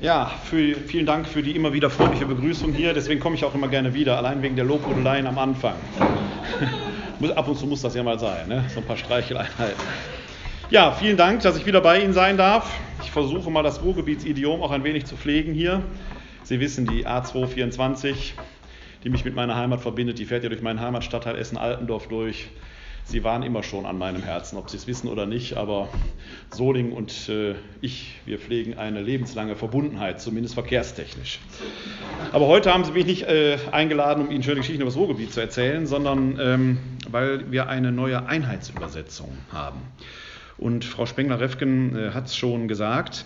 Ja, für, vielen Dank für die immer wieder freundliche Begrüßung hier. Deswegen komme ich auch immer gerne wieder, allein wegen der Lobhudeleien am Anfang. Ab und zu muss das ja mal sein, ne? so ein paar Streicheleinheiten. Ja, vielen Dank, dass ich wieder bei Ihnen sein darf. Ich versuche mal das Ruhrgebitsidiom auch ein wenig zu pflegen hier. Sie wissen, die A224, die mich mit meiner Heimat verbindet, die fährt ja durch meinen Heimatstadtteil Essen-Altendorf durch. Sie waren immer schon an meinem Herzen, ob Sie es wissen oder nicht, aber Soling und äh, ich, wir pflegen eine lebenslange Verbundenheit, zumindest verkehrstechnisch. Aber heute haben Sie mich nicht äh, eingeladen, um Ihnen schöne Geschichten über das Ruhrgebiet zu erzählen, sondern ähm, weil wir eine neue Einheitsübersetzung haben. Und Frau Spengler-Refken äh, hat es schon gesagt,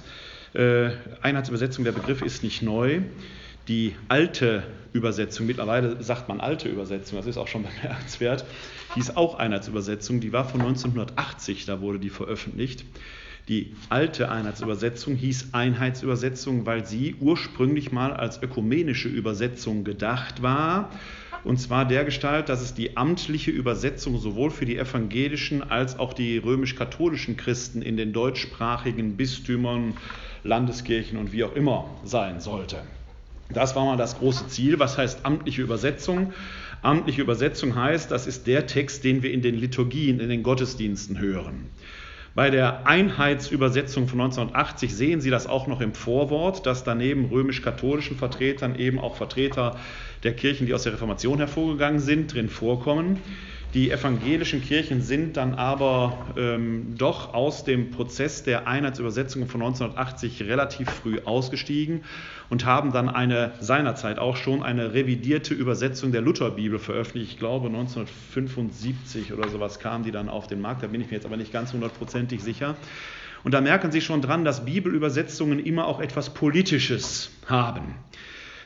äh, Einheitsübersetzung, der Begriff ist nicht neu. Die alte Übersetzung, mittlerweile sagt man alte Übersetzung, das ist auch schon bemerkenswert, hieß auch Einheitsübersetzung, die war von 1980, da wurde die veröffentlicht. Die alte Einheitsübersetzung hieß Einheitsübersetzung, weil sie ursprünglich mal als ökumenische Übersetzung gedacht war. Und zwar der Gestalt, dass es die amtliche Übersetzung sowohl für die evangelischen als auch die römisch-katholischen Christen in den deutschsprachigen Bistümern, Landeskirchen und wie auch immer sein sollte. Das war mal das große Ziel. Was heißt amtliche Übersetzung? Amtliche Übersetzung heißt, das ist der Text, den wir in den Liturgien, in den Gottesdiensten hören. Bei der Einheitsübersetzung von 1980 sehen Sie das auch noch im Vorwort, dass daneben römisch-katholischen Vertretern eben auch Vertreter der Kirchen, die aus der Reformation hervorgegangen sind, drin vorkommen. Die evangelischen Kirchen sind dann aber ähm, doch aus dem Prozess der Einheitsübersetzung von 1980 relativ früh ausgestiegen und haben dann eine seinerzeit auch schon eine revidierte Übersetzung der Lutherbibel veröffentlicht. Ich glaube 1975 oder sowas kam die dann auf den Markt, da bin ich mir jetzt aber nicht ganz hundertprozentig sicher. Und da merken Sie schon dran, dass Bibelübersetzungen immer auch etwas Politisches haben.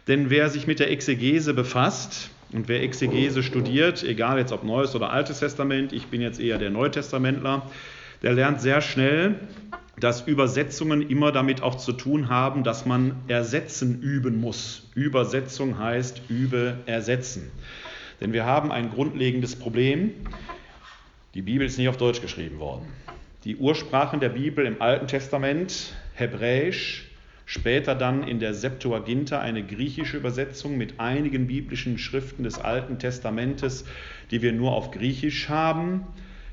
Denn wer sich mit der Exegese befasst, und wer Exegese studiert, egal jetzt ob Neues oder Altes Testament, ich bin jetzt eher der Neutestamentler, der lernt sehr schnell, dass Übersetzungen immer damit auch zu tun haben, dass man Ersetzen üben muss. Übersetzung heißt übe ersetzen. Denn wir haben ein grundlegendes Problem. Die Bibel ist nicht auf Deutsch geschrieben worden. Die Ursprachen der Bibel im Alten Testament, Hebräisch, Später dann in der Septuaginta eine griechische Übersetzung mit einigen biblischen Schriften des Alten Testamentes, die wir nur auf Griechisch haben.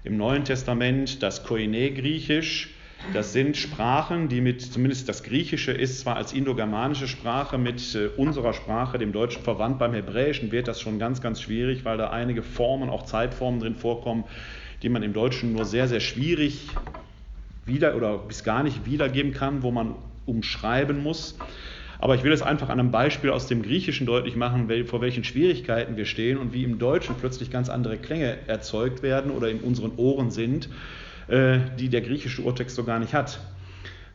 Im Neuen Testament das Koine-Griechisch. Das sind Sprachen, die mit, zumindest das Griechische ist zwar als indogermanische Sprache mit äh, unserer Sprache, dem Deutschen, verwandt. Beim Hebräischen wird das schon ganz, ganz schwierig, weil da einige Formen, auch Zeitformen drin vorkommen, die man im Deutschen nur sehr, sehr schwierig wieder oder bis gar nicht wiedergeben kann, wo man umschreiben muss. Aber ich will es einfach an einem Beispiel aus dem Griechischen deutlich machen, vor welchen Schwierigkeiten wir stehen und wie im Deutschen plötzlich ganz andere Klänge erzeugt werden oder in unseren Ohren sind, äh, die der griechische Urtext so gar nicht hat.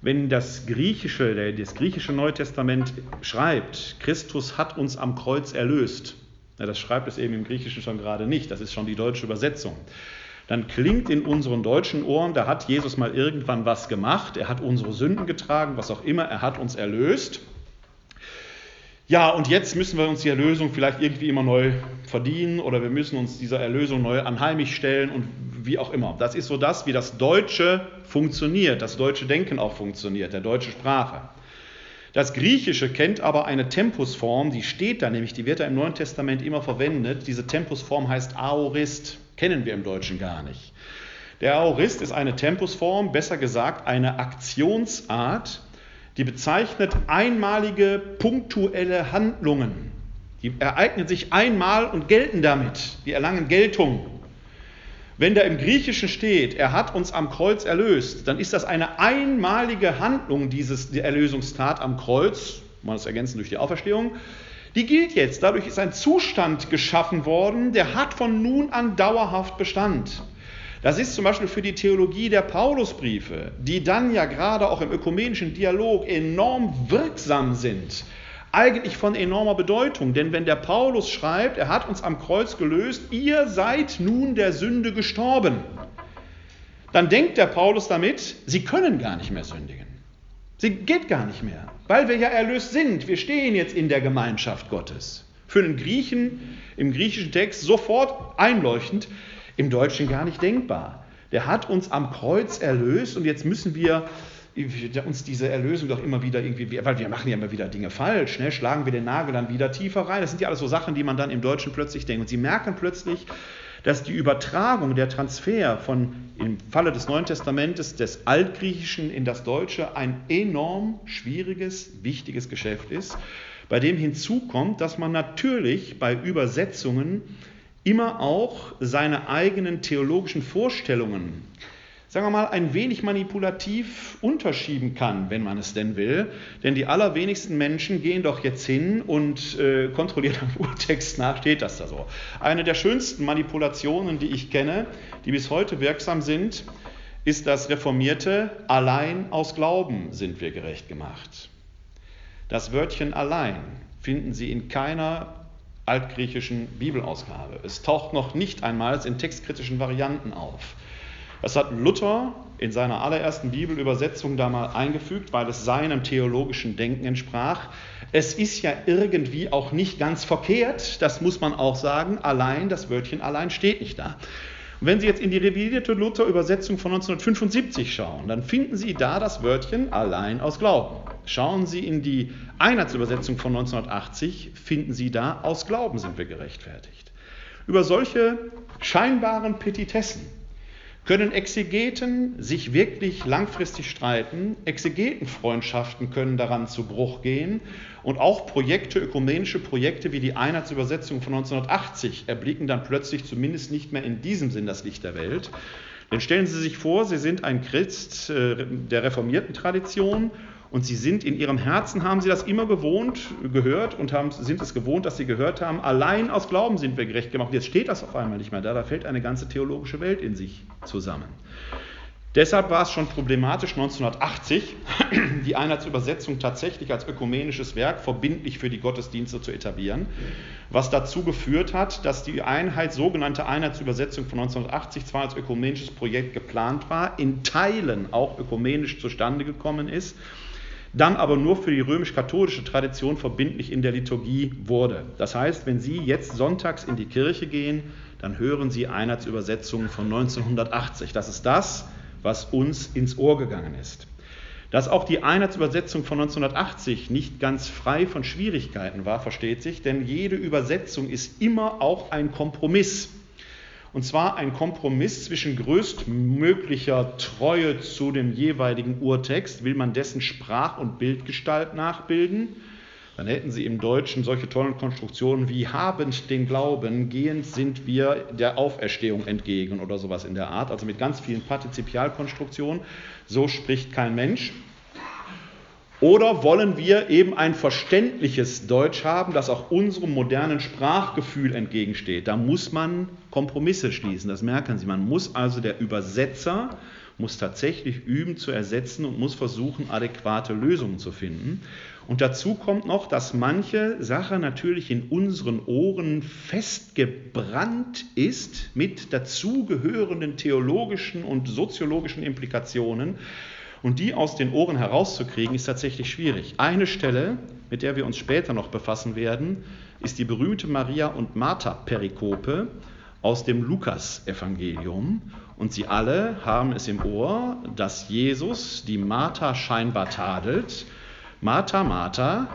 Wenn das griechische, das griechische Neue Testament schreibt, Christus hat uns am Kreuz erlöst, das schreibt es eben im Griechischen schon gerade nicht, das ist schon die deutsche Übersetzung dann klingt in unseren deutschen Ohren, da hat Jesus mal irgendwann was gemacht, er hat unsere Sünden getragen, was auch immer, er hat uns erlöst. Ja, und jetzt müssen wir uns die Erlösung vielleicht irgendwie immer neu verdienen oder wir müssen uns dieser Erlösung neu anheimig stellen und wie auch immer. Das ist so das, wie das Deutsche funktioniert, das deutsche Denken auch funktioniert, der deutsche Sprache. Das Griechische kennt aber eine Tempusform, die steht da nämlich, die wird da im Neuen Testament immer verwendet. Diese Tempusform heißt Aorist kennen wir im Deutschen gar nicht. Der Aorist ist eine Tempusform, besser gesagt eine Aktionsart, die bezeichnet einmalige punktuelle Handlungen. Die ereignen sich einmal und gelten damit. Die erlangen Geltung. Wenn da im Griechischen steht, er hat uns am Kreuz erlöst, dann ist das eine einmalige Handlung, dieses, die Erlösungstat am Kreuz, man das ergänzen durch die Auferstehung, die gilt jetzt. Dadurch ist ein Zustand geschaffen worden, der hat von nun an dauerhaft Bestand. Das ist zum Beispiel für die Theologie der Paulusbriefe, die dann ja gerade auch im ökumenischen Dialog enorm wirksam sind, eigentlich von enormer Bedeutung. Denn wenn der Paulus schreibt, er hat uns am Kreuz gelöst, ihr seid nun der Sünde gestorben, dann denkt der Paulus damit, sie können gar nicht mehr sündigen. Sie geht gar nicht mehr, weil wir ja erlöst sind. Wir stehen jetzt in der Gemeinschaft Gottes. Für einen Griechen im griechischen Text sofort einleuchtend, im Deutschen gar nicht denkbar. Der hat uns am Kreuz erlöst und jetzt müssen wir uns diese Erlösung doch immer wieder irgendwie, weil wir machen ja immer wieder Dinge falsch, ne? schlagen wir den Nagel dann wieder tiefer rein. Das sind ja alles so Sachen, die man dann im Deutschen plötzlich denkt. Und sie merken plötzlich, dass die Übertragung, der Transfer von, im Falle des Neuen Testamentes, des Altgriechischen in das Deutsche ein enorm schwieriges, wichtiges Geschäft ist, bei dem hinzukommt, dass man natürlich bei Übersetzungen immer auch seine eigenen theologischen Vorstellungen sagen wir mal, ein wenig manipulativ unterschieben kann, wenn man es denn will. Denn die allerwenigsten Menschen gehen doch jetzt hin und äh, kontrollieren am Urtext nach, steht das da so. Eine der schönsten Manipulationen, die ich kenne, die bis heute wirksam sind, ist das reformierte Allein aus Glauben sind wir gerecht gemacht. Das Wörtchen allein finden Sie in keiner altgriechischen Bibelausgabe. Es taucht noch nicht einmal in textkritischen Varianten auf. Das hat Luther in seiner allerersten Bibelübersetzung da mal eingefügt, weil es seinem theologischen Denken entsprach. Es ist ja irgendwie auch nicht ganz verkehrt, das muss man auch sagen, allein, das Wörtchen allein steht nicht da. Und wenn Sie jetzt in die revidierte Luther-Übersetzung von 1975 schauen, dann finden Sie da das Wörtchen allein aus Glauben. Schauen Sie in die Einheitsübersetzung von 1980, finden Sie da aus Glauben sind wir gerechtfertigt. Über solche scheinbaren Petitessen können Exegeten sich wirklich langfristig streiten, Exegetenfreundschaften können daran zu Bruch gehen und auch Projekte, ökumenische Projekte wie die Einheitsübersetzung von 1980 erblicken dann plötzlich zumindest nicht mehr in diesem Sinn das Licht der Welt. Denn stellen Sie sich vor, Sie sind ein Christ äh, der reformierten Tradition und sie sind in ihrem Herzen, haben sie das immer gewohnt, gehört und haben, sind es gewohnt, dass sie gehört haben, allein aus Glauben sind wir gerecht gemacht. Jetzt steht das auf einmal nicht mehr da, da fällt eine ganze theologische Welt in sich zusammen. Deshalb war es schon problematisch 1980, die Einheitsübersetzung tatsächlich als ökumenisches Werk verbindlich für die Gottesdienste zu etablieren, was dazu geführt hat, dass die Einheit, sogenannte Einheitsübersetzung von 1980 zwar als ökumenisches Projekt geplant war, in Teilen auch ökumenisch zustande gekommen ist dann aber nur für die römisch-katholische Tradition verbindlich in der Liturgie wurde. Das heißt, wenn Sie jetzt sonntags in die Kirche gehen, dann hören Sie Einheitsübersetzungen von 1980. Das ist das, was uns ins Ohr gegangen ist. Dass auch die Einheitsübersetzung von 1980 nicht ganz frei von Schwierigkeiten war, versteht sich, denn jede Übersetzung ist immer auch ein Kompromiss. Und zwar ein Kompromiss zwischen größtmöglicher Treue zu dem jeweiligen Urtext, will man dessen Sprach- und Bildgestalt nachbilden. Dann hätten Sie im Deutschen solche tollen Konstruktionen wie habend den Glauben, gehend sind wir der Auferstehung entgegen oder sowas in der Art, also mit ganz vielen Partizipialkonstruktionen. So spricht kein Mensch. Oder wollen wir eben ein verständliches Deutsch haben, das auch unserem modernen Sprachgefühl entgegensteht? Da muss man Kompromisse schließen, das merken Sie. Man muss also der Übersetzer muss tatsächlich üben zu ersetzen und muss versuchen, adäquate Lösungen zu finden. Und dazu kommt noch, dass manche Sache natürlich in unseren Ohren festgebrannt ist mit dazugehörenden theologischen und soziologischen Implikationen, und die aus den Ohren herauszukriegen, ist tatsächlich schwierig. Eine Stelle, mit der wir uns später noch befassen werden, ist die berühmte Maria- und Martha-Perikope aus dem Lukas-Evangelium. Und sie alle haben es im Ohr, dass Jesus die Martha scheinbar tadelt. Martha, Martha,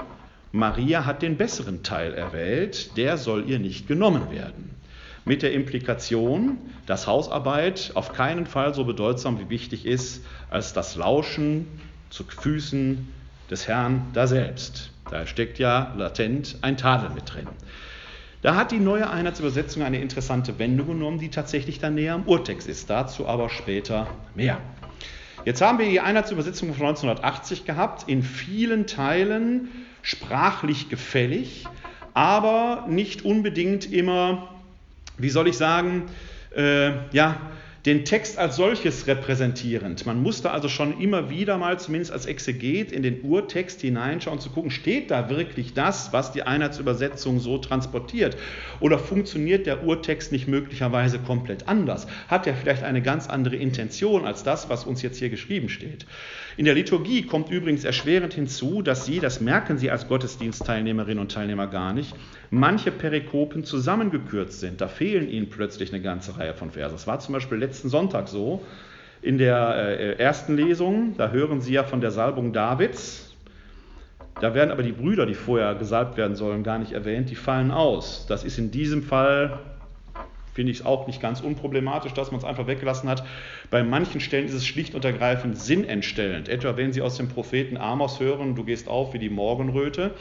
Maria hat den besseren Teil erwählt, der soll ihr nicht genommen werden mit der Implikation, dass Hausarbeit auf keinen Fall so bedeutsam wie wichtig ist als das Lauschen zu Füßen des Herrn da selbst. Da steckt ja latent ein Tadel mit drin. Da hat die neue Einheitsübersetzung eine interessante Wendung genommen, die tatsächlich dann näher am Urtext ist. Dazu aber später mehr. Jetzt haben wir die Einheitsübersetzung von 1980 gehabt, in vielen Teilen sprachlich gefällig, aber nicht unbedingt immer wie soll ich sagen, äh, ja, den Text als solches repräsentierend. Man musste also schon immer wieder mal, zumindest als Exeget, in den Urtext hineinschauen, zu gucken, steht da wirklich das, was die Einheitsübersetzung so transportiert? Oder funktioniert der Urtext nicht möglicherweise komplett anders? Hat er vielleicht eine ganz andere Intention als das, was uns jetzt hier geschrieben steht? In der Liturgie kommt übrigens erschwerend hinzu, dass Sie, das merken Sie als Gottesdienstteilnehmerinnen und Teilnehmer gar nicht, manche Perikopen zusammengekürzt sind. Da fehlen Ihnen plötzlich eine ganze Reihe von Versen. Das war zum Beispiel letzten Sonntag so, in der äh, ersten Lesung, da hören Sie ja von der Salbung Davids. Da werden aber die Brüder, die vorher gesalbt werden sollen, gar nicht erwähnt, die fallen aus. Das ist in diesem Fall, finde ich es auch nicht ganz unproblematisch, dass man es einfach weggelassen hat. Bei manchen Stellen ist es schlicht und ergreifend sinnentstellend. Etwa wenn Sie aus dem Propheten Amos hören, du gehst auf wie die Morgenröte.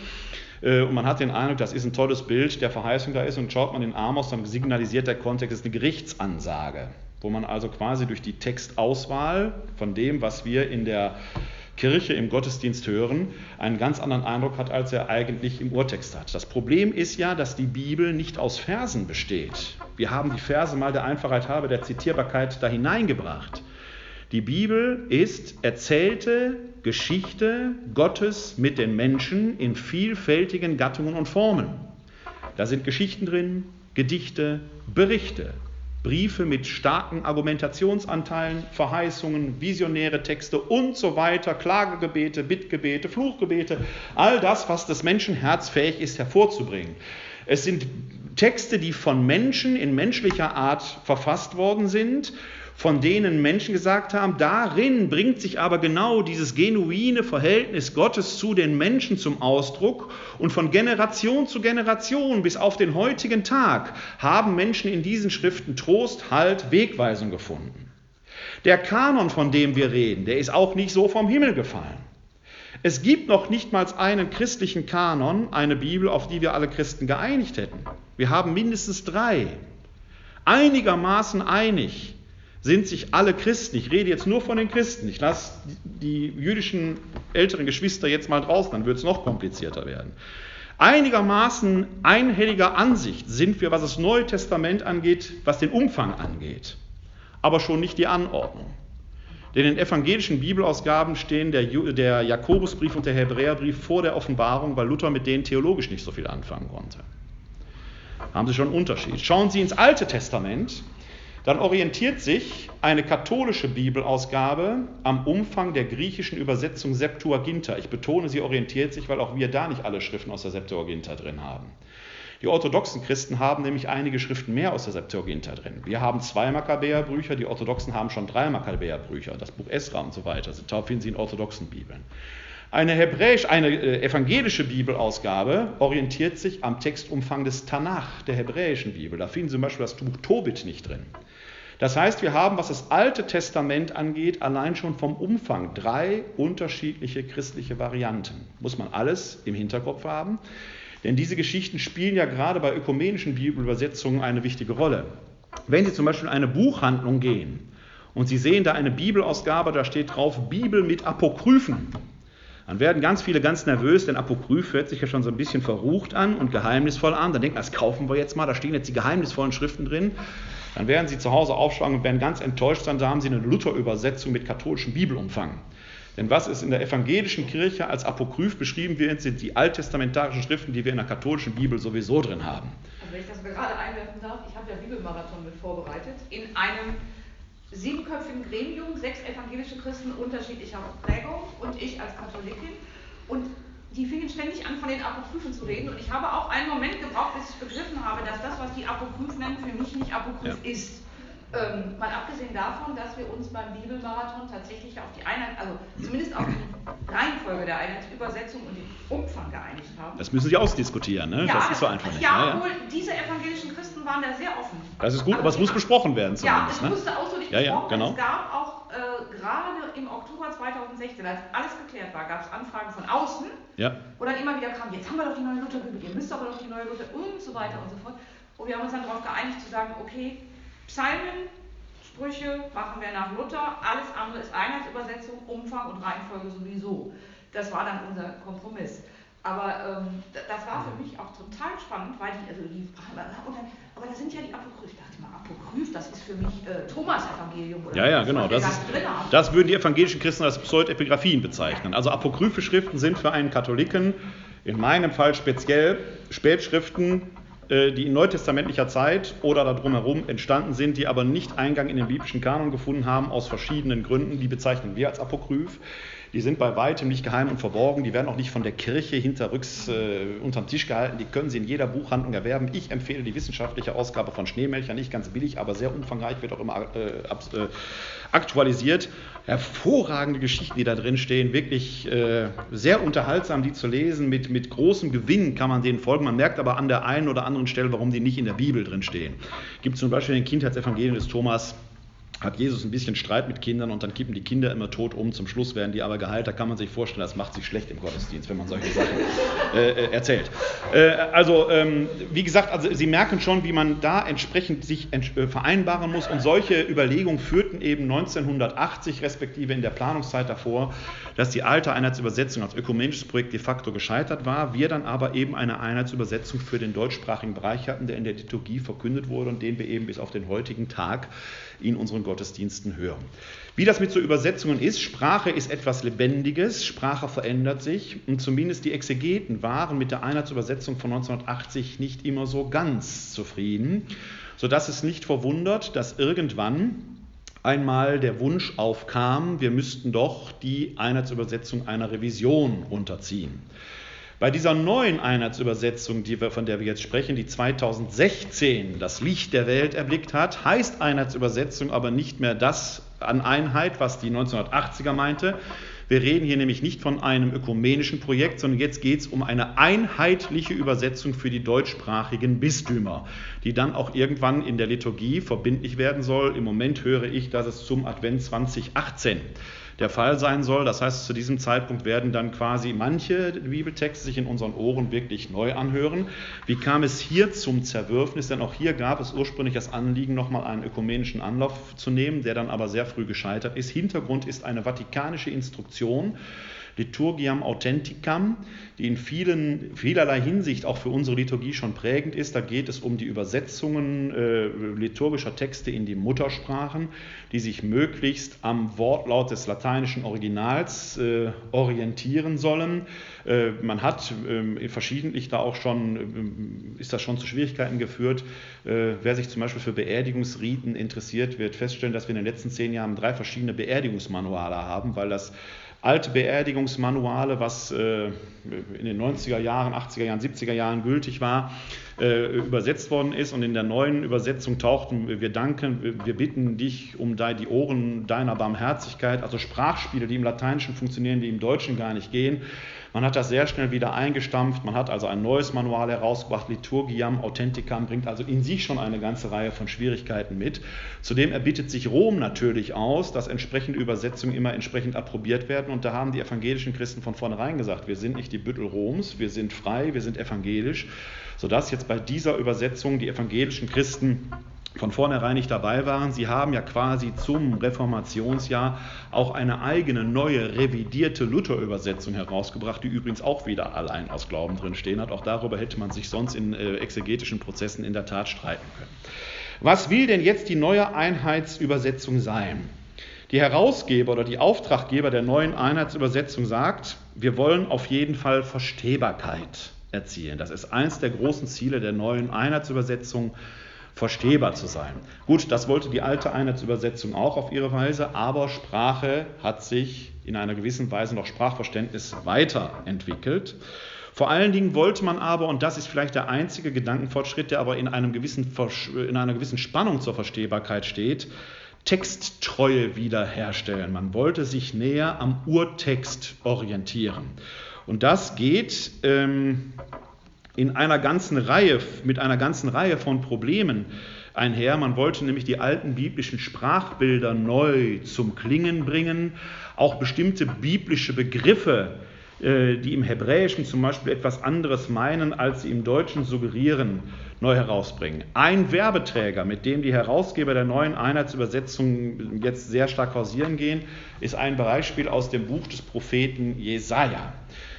Äh, und man hat den Eindruck, das ist ein tolles Bild der Verheißung da ist. Und schaut man in Amos, dann signalisiert der Kontext, das ist eine Gerichtsansage wo man also quasi durch die Textauswahl von dem, was wir in der Kirche im Gottesdienst hören, einen ganz anderen Eindruck hat, als er eigentlich im Urtext hat. Das Problem ist ja, dass die Bibel nicht aus Versen besteht. Wir haben die Verse mal der Einfachheit halber, der Zitierbarkeit da hineingebracht. Die Bibel ist erzählte Geschichte Gottes mit den Menschen in vielfältigen Gattungen und Formen. Da sind Geschichten drin, Gedichte, Berichte, Briefe mit starken Argumentationsanteilen, Verheißungen, visionäre Texte und so weiter, Klagegebete, Bittgebete, Fluchgebete, all das, was das Menschenherz fähig ist hervorzubringen. Es sind Texte, die von Menschen in menschlicher Art verfasst worden sind von denen Menschen gesagt haben, darin bringt sich aber genau dieses genuine Verhältnis Gottes zu den Menschen zum Ausdruck und von Generation zu Generation bis auf den heutigen Tag haben Menschen in diesen Schriften Trost, Halt, Wegweisung gefunden. Der Kanon, von dem wir reden, der ist auch nicht so vom Himmel gefallen. Es gibt noch nicht mal einen christlichen Kanon, eine Bibel, auf die wir alle Christen geeinigt hätten. Wir haben mindestens drei. Einigermaßen einig sind sich alle Christen, ich rede jetzt nur von den Christen, ich lasse die jüdischen älteren Geschwister jetzt mal draußen, dann wird es noch komplizierter werden. Einigermaßen einhelliger Ansicht sind wir, was das Neue Testament angeht, was den Umfang angeht, aber schon nicht die Anordnung. Denn in evangelischen Bibelausgaben stehen der, der Jakobusbrief und der Hebräerbrief vor der Offenbarung, weil Luther mit denen theologisch nicht so viel anfangen konnte. Haben Sie schon einen Unterschied. Schauen Sie ins Alte Testament, dann orientiert sich eine katholische Bibelausgabe am Umfang der griechischen Übersetzung Septuaginta. Ich betone, sie orientiert sich, weil auch wir da nicht alle Schriften aus der Septuaginta drin haben. Die orthodoxen Christen haben nämlich einige Schriften mehr aus der Septuaginta drin. Wir haben zwei Makkabäerbücher, die orthodoxen haben schon drei Makkabäerbücher, das Buch Esra und so weiter. Da finden Sie in orthodoxen Bibeln. Eine hebräisch, eine äh, evangelische Bibelausgabe orientiert sich am Textumfang des Tanach, der hebräischen Bibel. Da finden Sie zum Beispiel das Buch Tobit nicht drin. Das heißt, wir haben, was das Alte Testament angeht, allein schon vom Umfang drei unterschiedliche christliche Varianten. Muss man alles im Hinterkopf haben. Denn diese Geschichten spielen ja gerade bei ökumenischen Bibelübersetzungen eine wichtige Rolle. Wenn Sie zum Beispiel in eine Buchhandlung gehen und Sie sehen da eine Bibelausgabe, da steht drauf Bibel mit Apokryphen, dann werden ganz viele ganz nervös, denn Apokryph hört sich ja schon so ein bisschen verrucht an und geheimnisvoll an. Dann denken, das kaufen wir jetzt mal, da stehen jetzt die geheimnisvollen Schriften drin. Dann werden Sie zu Hause aufschlagen und werden ganz enttäuscht sein, da haben Sie eine Luther-Übersetzung mit katholischem Bibelumfang. Denn was ist in der evangelischen Kirche als Apokryph beschrieben wird, sind die alttestamentarischen Schriften, die wir in der katholischen Bibel sowieso drin haben. Und wenn ich das gerade einwerfen darf, ich habe ja Bibelmarathon mit vorbereitet, in einem siebenköpfigen Gremium, sechs evangelische Christen unterschiedlicher Prägung und ich als Katholikin. Und die fingen ständig an, von den Apokryphen zu reden. Und ich habe auch einen Moment gebraucht, bis ich begriffen habe, dass das, was die Apokryphen nennen, für mich nicht Apokryph ja. ist. Ähm, mal abgesehen davon, dass wir uns beim Bibelmarathon tatsächlich auf die Einheit, also zumindest auf die Reihenfolge der Einheitsübersetzung und den Umfang geeinigt haben. Das müssen Sie ausdiskutieren, ne? Ja, das ist so einfach nicht. Ja, ja, obwohl diese evangelischen Christen waren da sehr offen. Das ist gut, aber es muss besprochen werden zumindest. Ja, es ne? musste ausdrücklich ja, ja, genau. Es gab auch äh, gerade im Oktober 2016, als alles geklärt war, gab es Anfragen von außen, ja. wo dann immer wieder kam, jetzt haben wir doch die neue Lutherbibel, ihr müsst aber doch die neue Luther und so weiter und so fort. Und wir haben uns dann darauf geeinigt zu sagen, okay, Psalmen, Sprüche machen wir nach Luther, alles andere ist Einheitsübersetzung, Umfang und Reihenfolge sowieso. Das war dann unser Kompromiss. Aber ähm, das war für mich auch total spannend, weil die, also die aber da sind ja die Apokryphen. Ich dachte mal, Apokryph, das ist für mich äh, Thomas-Evangelium. Ja, ja, genau. Das, ist, das würden die evangelischen Christen als Pseudepigraphien bezeichnen. Also apokryphe Schriften sind für einen Katholiken, in meinem Fall speziell Spätschriften, die in neutestamentlicher Zeit oder darum herum entstanden sind, die aber nicht Eingang in den biblischen Kanon gefunden haben, aus verschiedenen Gründen. Die bezeichnen wir als Apokryph. Die sind bei weitem nicht geheim und verborgen. Die werden auch nicht von der Kirche hinterrücks äh, unterm Tisch gehalten. Die können Sie in jeder Buchhandlung erwerben. Ich empfehle die wissenschaftliche Ausgabe von Schneemelcher, nicht ganz billig, aber sehr umfangreich, wird auch immer äh, äh, aktualisiert. Hervorragende Geschichten, die da drin stehen, wirklich äh, sehr unterhaltsam, die zu lesen. Mit, mit großem Gewinn kann man denen folgen. Man merkt aber an der einen oder anderen Stelle, warum die nicht in der Bibel drin stehen. Gibt zum Beispiel den Kindheitsevangelien des Thomas hat Jesus ein bisschen Streit mit Kindern und dann kippen die Kinder immer tot um. Zum Schluss werden die aber geheilt. Da kann man sich vorstellen, das macht sich schlecht im Gottesdienst, wenn man solche Sachen äh, äh, erzählt. Äh, also, ähm, wie gesagt, also Sie merken schon, wie man da entsprechend sich äh, vereinbaren muss. Und solche Überlegungen führten eben 1980, respektive in der Planungszeit davor, dass die alte Einheitsübersetzung als ökumenisches Projekt de facto gescheitert war. Wir dann aber eben eine Einheitsübersetzung für den deutschsprachigen Bereich hatten, der in der Liturgie verkündet wurde und den wir eben bis auf den heutigen Tag in unseren Gottesdiensten hören. Wie das mit so Übersetzungen ist, Sprache ist etwas Lebendiges, Sprache verändert sich und zumindest die Exegeten waren mit der Einheitsübersetzung von 1980 nicht immer so ganz zufrieden, sodass es nicht verwundert, dass irgendwann einmal der Wunsch aufkam, wir müssten doch die Einheitsübersetzung einer Revision unterziehen. Bei dieser neuen Einheitsübersetzung, die wir, von der wir jetzt sprechen, die 2016 das Licht der Welt erblickt hat, heißt Einheitsübersetzung aber nicht mehr das an Einheit, was die 1980er meinte. Wir reden hier nämlich nicht von einem ökumenischen Projekt, sondern jetzt geht es um eine einheitliche Übersetzung für die deutschsprachigen Bistümer, die dann auch irgendwann in der Liturgie verbindlich werden soll. Im Moment höre ich, dass es zum Advent 2018 der Fall sein soll. Das heißt, zu diesem Zeitpunkt werden dann quasi manche Bibeltexte sich in unseren Ohren wirklich neu anhören. Wie kam es hier zum Zerwürfnis? Denn auch hier gab es ursprünglich das Anliegen, nochmal einen ökumenischen Anlauf zu nehmen, der dann aber sehr früh gescheitert ist. Hintergrund ist eine vatikanische Instruktion, Liturgiam Authenticam, die in vielen, vielerlei Hinsicht auch für unsere Liturgie schon prägend ist. Da geht es um die Übersetzungen äh, liturgischer Texte in die Muttersprachen, die sich möglichst am Wortlaut des lateinischen Originals äh, orientieren sollen. Äh, man hat äh, verschiedentlich da auch schon, äh, ist das schon zu Schwierigkeiten geführt. Äh, wer sich zum Beispiel für Beerdigungsriten interessiert, wird feststellen, dass wir in den letzten zehn Jahren drei verschiedene Beerdigungsmanuale haben, weil das alte Beerdigungsmanuale, was äh, in den 90er Jahren, 80er Jahren, 70er Jahren gültig war, äh, übersetzt worden ist. Und in der neuen Übersetzung tauchten wir danken, wir bitten dich um die Ohren deiner Barmherzigkeit, also Sprachspiele, die im Lateinischen funktionieren, die im Deutschen gar nicht gehen. Man hat das sehr schnell wieder eingestampft, man hat also ein neues Manual herausgebracht, Liturgiam Authenticam, bringt also in sich schon eine ganze Reihe von Schwierigkeiten mit. Zudem erbittet sich Rom natürlich aus, dass entsprechende Übersetzungen immer entsprechend approbiert werden. Und da haben die evangelischen Christen von vornherein gesagt, wir sind nicht die Büttel Roms, wir sind frei, wir sind evangelisch, sodass jetzt bei dieser Übersetzung die evangelischen Christen von vornherein nicht dabei waren. Sie haben ja quasi zum Reformationsjahr auch eine eigene neue revidierte Luther-Übersetzung herausgebracht, die übrigens auch wieder allein aus Glauben drin stehen hat. Auch darüber hätte man sich sonst in äh, exegetischen Prozessen in der Tat streiten können. Was will denn jetzt die neue Einheitsübersetzung sein? Die Herausgeber oder die Auftraggeber der neuen Einheitsübersetzung sagt, wir wollen auf jeden Fall Verstehbarkeit erzielen. Das ist eins der großen Ziele der neuen Einheitsübersetzung verstehbar zu sein. Gut, das wollte die alte Einheitsübersetzung auch auf ihre Weise, aber Sprache hat sich in einer gewissen Weise noch Sprachverständnis weiterentwickelt. Vor allen Dingen wollte man aber, und das ist vielleicht der einzige Gedankenfortschritt, der aber in, einem gewissen, in einer gewissen Spannung zur Verstehbarkeit steht, Texttreue wiederherstellen. Man wollte sich näher am Urtext orientieren. Und das geht ähm, in einer ganzen Reihe, mit einer ganzen Reihe von Problemen einher. Man wollte nämlich die alten biblischen Sprachbilder neu zum Klingen bringen, auch bestimmte biblische Begriffe, äh, die im Hebräischen zum Beispiel etwas anderes meinen, als sie im Deutschen suggerieren, neu herausbringen. Ein Werbeträger, mit dem die Herausgeber der neuen Einheitsübersetzung jetzt sehr stark hausieren gehen, ist ein Beispiel aus dem Buch des Propheten Jesaja.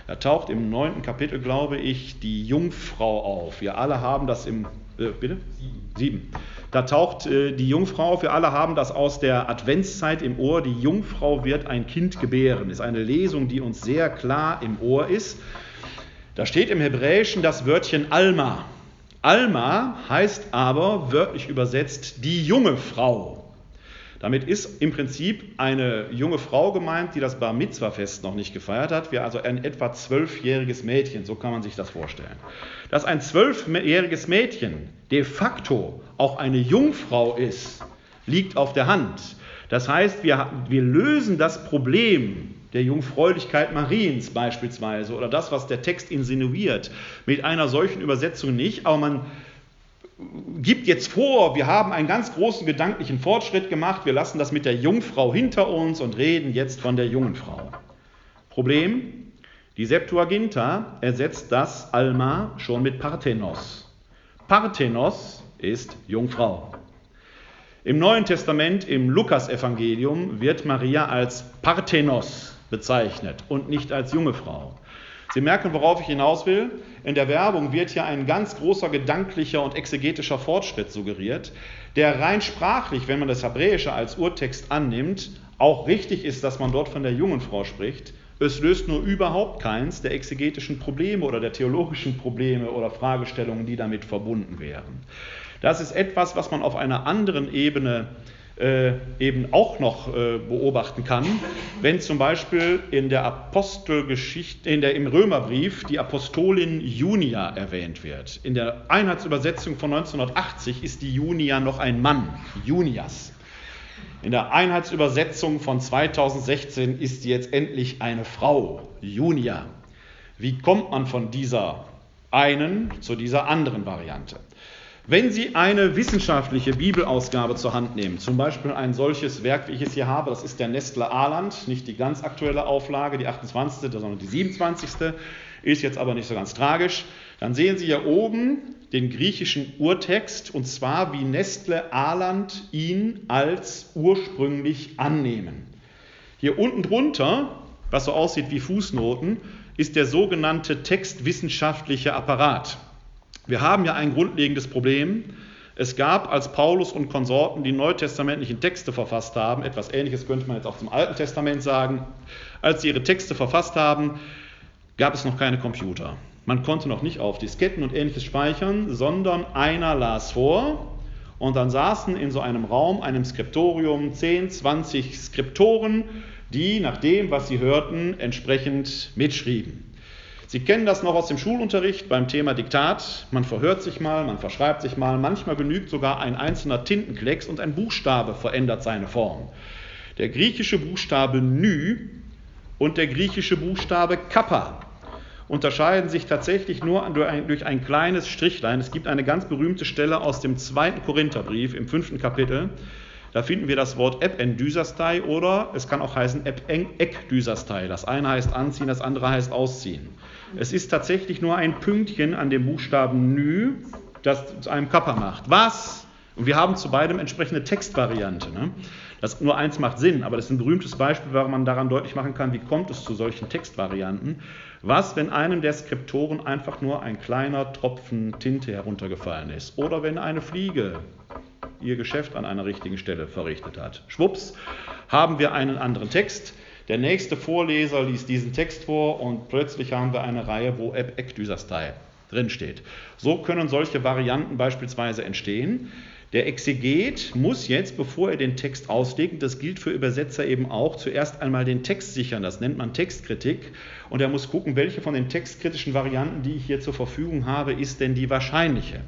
Da taucht im neunten Kapitel, glaube ich, die Jungfrau auf. Wir alle haben das im. Äh, bitte? Sieben. Sieben. Da taucht äh, die Jungfrau auf. Wir alle haben das aus der Adventszeit im Ohr. Die Jungfrau wird ein Kind gebären. Das ist eine Lesung, die uns sehr klar im Ohr ist. Da steht im Hebräischen das Wörtchen Alma. Alma heißt aber wörtlich übersetzt die junge Frau. Damit ist im Prinzip eine junge Frau gemeint, die das Bar Mitzwa-Fest noch nicht gefeiert hat. Wir also ein etwa zwölfjähriges Mädchen, so kann man sich das vorstellen. Dass ein zwölfjähriges Mädchen de facto auch eine Jungfrau ist, liegt auf der Hand. Das heißt, wir, wir lösen das Problem der Jungfräulichkeit Mariens beispielsweise oder das, was der Text insinuiert, mit einer solchen Übersetzung nicht, aber man gibt jetzt vor, wir haben einen ganz großen gedanklichen Fortschritt gemacht, wir lassen das mit der Jungfrau hinter uns und reden jetzt von der jungen Frau. Problem, die Septuaginta ersetzt das Alma schon mit Parthenos. Parthenos ist Jungfrau. Im Neuen Testament, im Lukasevangelium, wird Maria als Parthenos bezeichnet und nicht als junge Frau. Sie merken, worauf ich hinaus will. In der Werbung wird hier ein ganz großer gedanklicher und exegetischer Fortschritt suggeriert, der rein sprachlich, wenn man das Hebräische als Urtext annimmt, auch richtig ist, dass man dort von der jungen Frau spricht. Es löst nur überhaupt keins der exegetischen Probleme oder der theologischen Probleme oder Fragestellungen, die damit verbunden wären. Das ist etwas, was man auf einer anderen Ebene äh, eben auch noch äh, beobachten kann, wenn zum Beispiel in der Apostelgeschichte, in der, im Römerbrief die Apostolin Junia erwähnt wird. In der Einheitsübersetzung von 1980 ist die Junia noch ein Mann, Junias. In der Einheitsübersetzung von 2016 ist sie jetzt endlich eine Frau, Junia. Wie kommt man von dieser einen zu dieser anderen Variante? Wenn Sie eine wissenschaftliche Bibelausgabe zur Hand nehmen, zum Beispiel ein solches Werk, wie ich es hier habe, das ist der Nestle Aland, nicht die ganz aktuelle Auflage, die 28., sondern die 27., ist jetzt aber nicht so ganz tragisch, dann sehen Sie hier oben den griechischen Urtext und zwar wie Nestle Aland ihn als ursprünglich annehmen. Hier unten drunter, was so aussieht wie Fußnoten, ist der sogenannte textwissenschaftliche Apparat. Wir haben ja ein grundlegendes Problem. Es gab, als Paulus und Konsorten die neutestamentlichen Texte verfasst haben, etwas Ähnliches könnte man jetzt auch zum Alten Testament sagen, als sie ihre Texte verfasst haben, gab es noch keine Computer. Man konnte noch nicht auf Disketten und ähnliches speichern, sondern einer las vor und dann saßen in so einem Raum, einem Skriptorium, 10, 20 Skriptoren, die nach dem, was sie hörten, entsprechend mitschrieben. Sie kennen das noch aus dem Schulunterricht beim Thema Diktat. Man verhört sich mal, man verschreibt sich mal. Manchmal genügt sogar ein einzelner Tintenklecks und ein Buchstabe verändert seine Form. Der griechische Buchstabe Nü und der griechische Buchstabe Kappa unterscheiden sich tatsächlich nur durch ein, kleines Strichlein. Es gibt eine ganz berühmte Stelle aus dem zweiten Korintherbrief im fünften Kapitel. Da finden wir das Wort Ep-en-Dysastai oder es kann auch heißen Ep-en-ek-Dysastai. Das eine heißt anziehen, das andere heißt ausziehen. Es ist tatsächlich nur ein Pünktchen an dem Buchstaben Nü, das zu einem Kappa macht. Was? Und wir haben zu beidem entsprechende Textvariante. Ne? Das nur eins macht Sinn, aber das ist ein berühmtes Beispiel, warum man daran deutlich machen kann, wie kommt es zu solchen Textvarianten. Was, wenn einem der Skriptoren einfach nur ein kleiner Tropfen Tinte heruntergefallen ist? Oder wenn eine Fliege ihr Geschäft an einer richtigen Stelle verrichtet hat. Schwupps, haben wir einen anderen Text. Der nächste Vorleser liest diesen Text vor und plötzlich haben wir eine Reihe, wo Eb Ekdysastei drinsteht. So können solche Varianten beispielsweise entstehen. Der Exeget muss jetzt, bevor er den Text auslegt, das gilt für Übersetzer eben auch, zuerst einmal den Text sichern. Das nennt man Textkritik. Und er muss gucken, welche von den textkritischen Varianten, die ich hier zur Verfügung habe, ist denn die wahrscheinliche.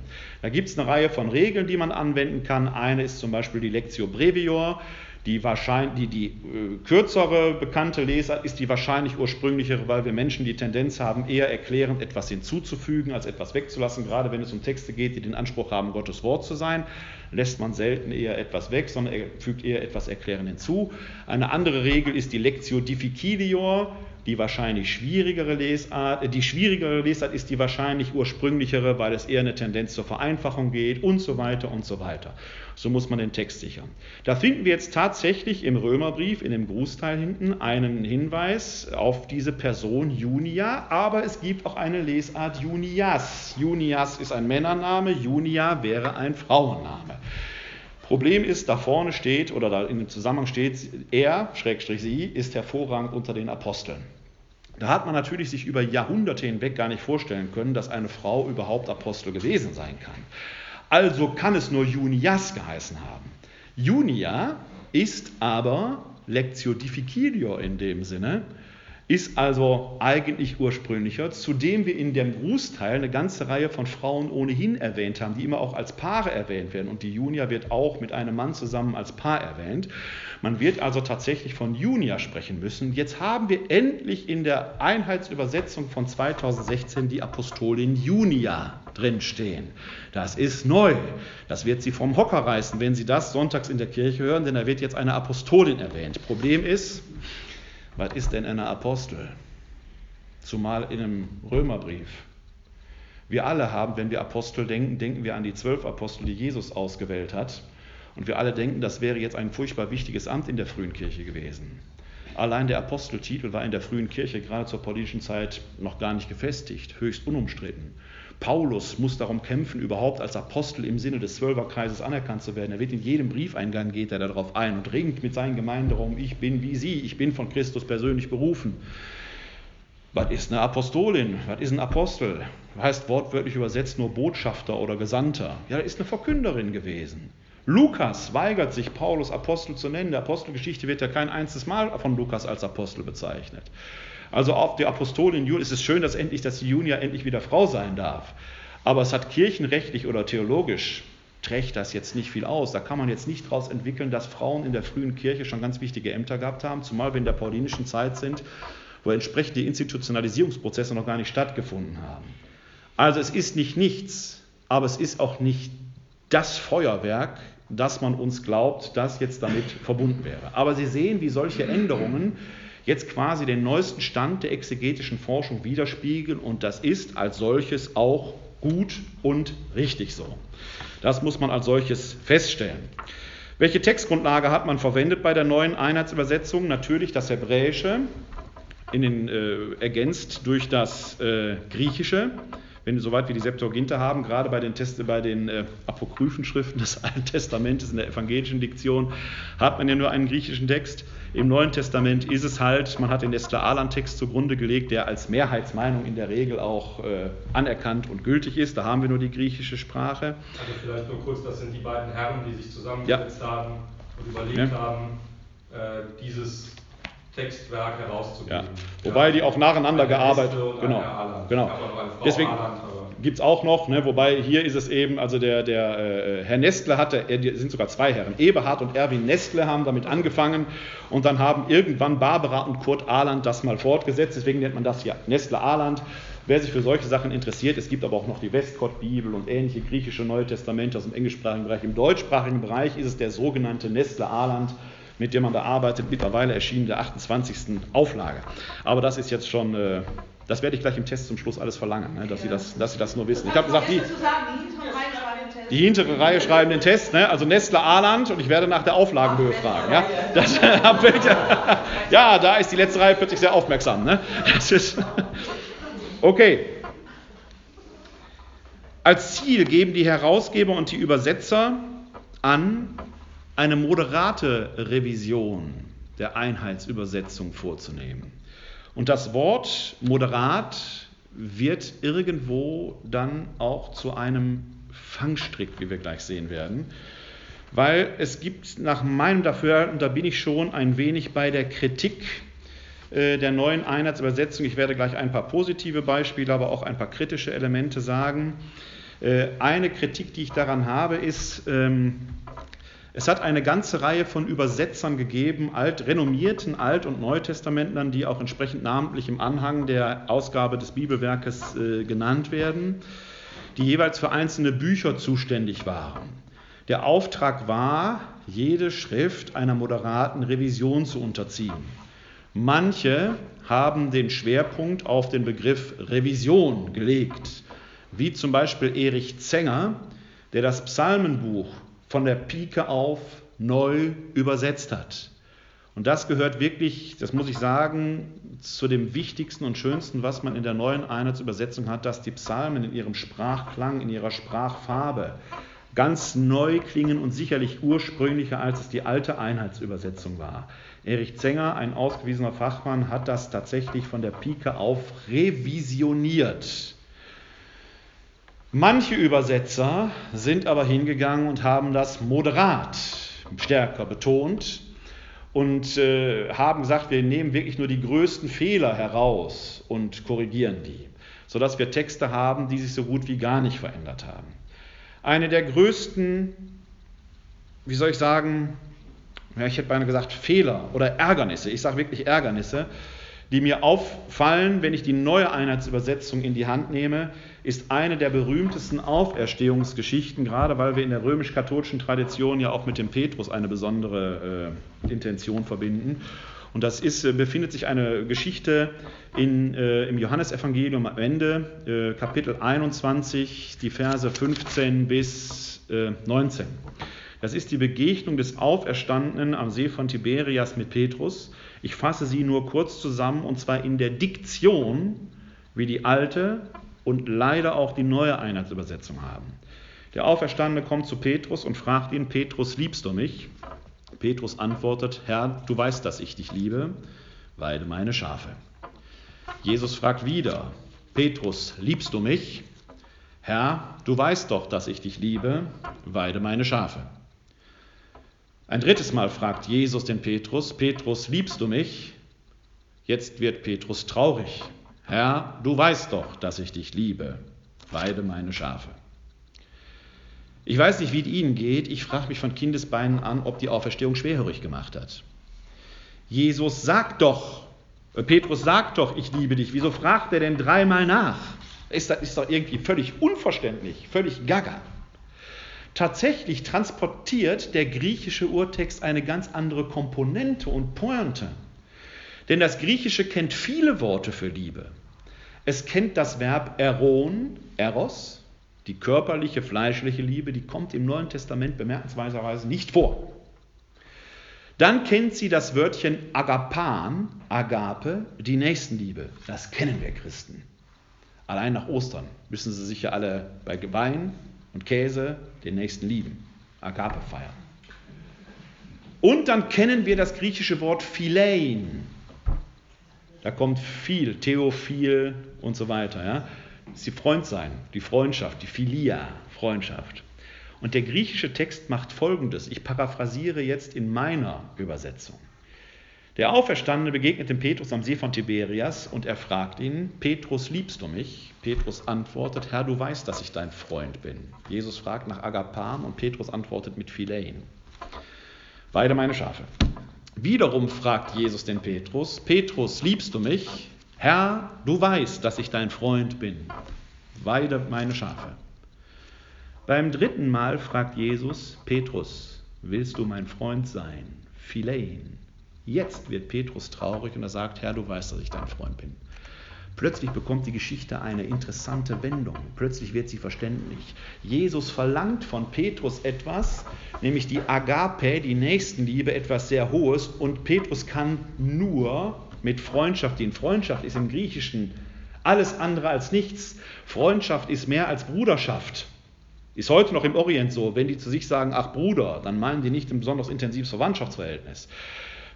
Da gibt es eine Reihe von Regeln, die man anwenden kann. Eine ist zum Beispiel die Lectio Brevior. Die, wahrscheinlich, die, die äh, kürzere bekannte Lesart ist die wahrscheinlich ursprünglichere, weil wir Menschen die Tendenz haben, eher erklärend etwas hinzuzufügen, als etwas wegzulassen. Gerade wenn es um Texte geht, die den Anspruch haben, Gottes Wort zu sein, lässt man selten eher etwas weg, sondern er fügt eher etwas erklärend hinzu. Eine andere Regel ist die Lectio difficilior, die wahrscheinlich schwierigere Lesart, äh, die schwierigere Lesart ist die wahrscheinlich ursprünglichere, weil es eher eine Tendenz zur Vereinfachung geht und so weiter und so weiter. So muss man den Text sichern. Da finden wir jetzt tatsächlich im Römerbrief, in dem Grußteil hinten, einen Hinweis auf diese Person Junia, aber es gibt auch eine Lesart Junias. Junias ist ein Männername, Junia wäre ein Frauenname. Problem ist, da vorne steht oder da in dem Zusammenhang steht, er, Schrägstrich sie, ist hervorragend unter den Aposteln. Da hat man natürlich sich über Jahrhunderte hinweg gar nicht vorstellen können, dass eine Frau überhaupt Apostel gewesen sein kann. Also kann es nur Junias geheißen haben. Junia ist aber Lectio Difficilio in dem Sinne, ist also eigentlich ursprünglicher, zudem wir in dem Grußteil eine ganze Reihe von Frauen ohnehin erwähnt haben, die immer auch als Paare erwähnt werden. Und die Junia wird auch mit einem Mann zusammen als Paar erwähnt. Man wird also tatsächlich von Junia sprechen müssen. Jetzt haben wir endlich in der Einheitsübersetzung von 2016 die Apostolin Junia drinstehen. Das ist neu. Das wird Sie vom Hocker reißen, wenn Sie das sonntags in der Kirche hören, denn da wird jetzt eine Apostolin erwähnt. Problem ist, was ist denn ein Apostel? Zumal in einem Römerbrief. Wir alle haben, wenn wir Apostel denken, denken wir an die zwölf Apostel, die Jesus ausgewählt hat. Und wir alle denken, das wäre jetzt ein furchtbar wichtiges Amt in der frühen Kirche gewesen. Allein der Aposteltitel war in der frühen Kirche gerade zur politischen Zeit noch gar nicht gefestigt, höchst unumstritten. Paulus muss darum kämpfen, überhaupt als Apostel im Sinne des Zwölferkreises anerkannt zu werden. Er wird in jedem Briefeingang geht er darauf ein und ringt mit seinen Gemeinden darum, ich bin wie sie, ich bin von Christus persönlich berufen. Was ist eine Apostolin? Was ist ein Apostel? Heißt wortwörtlich übersetzt nur Botschafter oder Gesandter. Ja, ist eine Verkünderin gewesen. Lukas weigert sich, Paulus Apostel zu nennen. Der Apostelgeschichte wird ja kein einziges Mal von Lukas als Apostel bezeichnet. Also auf die Apostolin Julia ist es schön, dass endlich, dass die Junia endlich wieder Frau sein darf. Aber es hat kirchenrechtlich oder theologisch trägt das jetzt nicht viel aus. Da kann man jetzt nicht daraus entwickeln, dass Frauen in der frühen Kirche schon ganz wichtige Ämter gehabt haben, zumal wir in der paulinischen Zeit sind, wo entsprechende Institutionalisierungsprozesse noch gar nicht stattgefunden haben. Also es ist nicht nichts, aber es ist auch nicht das Feuerwerk, das man uns glaubt, das jetzt damit verbunden wäre. Aber Sie sehen, wie solche Änderungen jetzt quasi den neuesten Stand der exegetischen Forschung widerspiegeln und das ist als solches auch gut und richtig so. Das muss man als solches feststellen. Welche Textgrundlage hat man verwendet bei der neuen Einheitsübersetzung? Natürlich das Hebräische, in den, äh, ergänzt durch das äh, Griechische wenn soweit wir die Septuaginta haben, gerade bei den, Test, bei den äh, apokryphen Schriften des Alten Testamentes in der evangelischen Diktion, hat man ja nur einen griechischen Text. Im Neuen Testament ist es halt, man hat den Nestler-Alan-Text zugrunde gelegt, der als Mehrheitsmeinung in der Regel auch äh, anerkannt und gültig ist. Da haben wir nur die griechische Sprache. Also vielleicht nur kurz, das sind die beiden Herren, die sich zusammengesetzt ja. haben und überlegt ja. haben, äh, dieses Textwerk herauszugeben. Ja. Wobei die auch nacheinander gearbeitet Genau. genau. Deswegen gibt es auch noch, ne, wobei hier ist es eben, also der, der äh, Herr Nestle hatte, er, sind sogar zwei Herren, Eberhard und Erwin Nestle haben damit angefangen und dann haben irgendwann Barbara und Kurt Ahland das mal fortgesetzt, deswegen nennt man das ja Nestle Ahland. Wer sich für solche Sachen interessiert, es gibt aber auch noch die Westcott-Bibel und ähnliche griechische Neue Testamente aus dem englischsprachigen Bereich. Im deutschsprachigen Bereich ist es der sogenannte Nestle Ahland mit dem man da arbeitet, mittlerweile erschienen der 28. Auflage. Aber das ist jetzt schon, äh, das werde ich gleich im Test zum Schluss alles verlangen, ne, dass, ja. Sie das, dass Sie das nur wissen. Ich habe gesagt, die, die hintere Reihe schreiben den Test, ne, also Nestle Aland und ich werde nach der Auflagenhöhe fragen. Ja, das, ja, da ist die letzte Reihe plötzlich sehr aufmerksam. Ne? Das ist, okay. Als Ziel geben die Herausgeber und die Übersetzer an, eine moderate Revision der Einheitsübersetzung vorzunehmen. Und das Wort moderat wird irgendwo dann auch zu einem Fangstrick, wie wir gleich sehen werden, weil es gibt nach meinem Dafürhalten, da bin ich schon ein wenig bei der Kritik äh, der neuen Einheitsübersetzung. Ich werde gleich ein paar positive Beispiele, aber auch ein paar kritische Elemente sagen. Äh, eine Kritik, die ich daran habe, ist, ähm, es hat eine ganze Reihe von Übersetzern gegeben, alt, renommierten Alt- und Neutestamentlern, die auch entsprechend namentlich im Anhang der Ausgabe des Bibelwerkes äh, genannt werden, die jeweils für einzelne Bücher zuständig waren. Der Auftrag war, jede Schrift einer moderaten Revision zu unterziehen. Manche haben den Schwerpunkt auf den Begriff Revision gelegt, wie zum Beispiel Erich Zenger, der das Psalmenbuch von der Pike auf neu übersetzt hat. Und das gehört wirklich, das muss ich sagen, zu dem Wichtigsten und Schönsten, was man in der neuen Einheitsübersetzung hat, dass die Psalmen in ihrem Sprachklang, in ihrer Sprachfarbe ganz neu klingen und sicherlich ursprünglicher, als es die alte Einheitsübersetzung war. Erich Zenger, ein ausgewiesener Fachmann, hat das tatsächlich von der Pike auf revisioniert. Manche Übersetzer sind aber hingegangen und haben das moderat stärker betont und äh, haben gesagt, wir nehmen wirklich nur die größten Fehler heraus und korrigieren die, sodass wir Texte haben, die sich so gut wie gar nicht verändert haben. Eine der größten, wie soll ich sagen, ja, ich hätte beinahe gesagt Fehler oder Ärgernisse, ich sage wirklich Ärgernisse, die mir auffallen, wenn ich die neue Einheitsübersetzung in die Hand nehme, ist eine der berühmtesten Auferstehungsgeschichten, gerade weil wir in der römisch-katholischen Tradition ja auch mit dem Petrus eine besondere äh, Intention verbinden. Und das ist, äh, befindet sich eine Geschichte in, äh, im Johannesevangelium am Ende, äh, Kapitel 21, die Verse 15 bis 19. Äh, das ist die Begegnung des Auferstandenen am See von Tiberias mit Petrus. Ich fasse sie nur kurz zusammen und zwar in der Diktion, wie die alte und leider auch die neue Einheitsübersetzung haben. Der Auferstandene kommt zu Petrus und fragt ihn, Petrus, liebst du mich? Petrus antwortet, Herr, du weißt, dass ich dich liebe, weide meine Schafe. Jesus fragt wieder, Petrus, liebst du mich? Herr, du weißt doch, dass ich dich liebe, weide meine Schafe. Ein drittes Mal fragt Jesus den Petrus, Petrus, liebst du mich? Jetzt wird Petrus traurig. Herr, du weißt doch, dass ich dich liebe. Weide meine Schafe. Ich weiß nicht, wie es Ihnen geht. Ich frage mich von Kindesbeinen an, ob die Auferstehung schwerhörig gemacht hat. Jesus sagt doch, äh, Petrus sagt doch, ich liebe dich. Wieso fragt er denn dreimal nach? Ist das ist doch irgendwie völlig unverständlich, völlig gaga. Tatsächlich transportiert der griechische Urtext eine ganz andere Komponente und Pointe. Denn das Griechische kennt viele Worte für Liebe. Es kennt das Verb eron, eros, die körperliche, fleischliche Liebe, die kommt im Neuen Testament bemerkenswerterweise nicht vor. Dann kennt sie das Wörtchen agapan, agape, die Nächstenliebe. Das kennen wir Christen. Allein nach Ostern müssen sie sich ja alle bei Wein und Käse den Nächsten lieben. Agape feiern. Und dann kennen wir das griechische Wort Philein. Da kommt viel, Theophil und so weiter. Ja? Das ist die Freundsein, die Freundschaft, die Philia, Freundschaft. Und der griechische Text macht folgendes. Ich paraphrasiere jetzt in meiner Übersetzung. Der Auferstandene begegnet dem Petrus am See von Tiberias und er fragt ihn, Petrus, liebst du mich? Petrus antwortet, Herr, du weißt, dass ich dein Freund bin. Jesus fragt nach Agapam und Petrus antwortet mit Philein. Beide meine Schafe. Wiederum fragt Jesus den Petrus, Petrus, liebst du mich? Herr, du weißt, dass ich dein Freund bin. Weide meine Schafe. Beim dritten Mal fragt Jesus, Petrus, willst du mein Freund sein? Philein. Jetzt wird Petrus traurig und er sagt, Herr, du weißt, dass ich dein Freund bin. Plötzlich bekommt die Geschichte eine interessante Wendung. Plötzlich wird sie verständlich. Jesus verlangt von Petrus etwas, nämlich die Agape, die Nächstenliebe, etwas sehr Hohes. Und Petrus kann nur mit Freundschaft dienen. Freundschaft ist im Griechischen alles andere als nichts. Freundschaft ist mehr als Bruderschaft. Ist heute noch im Orient so. Wenn die zu sich sagen, ach Bruder, dann meinen die nicht ein besonders intensives Verwandtschaftsverhältnis.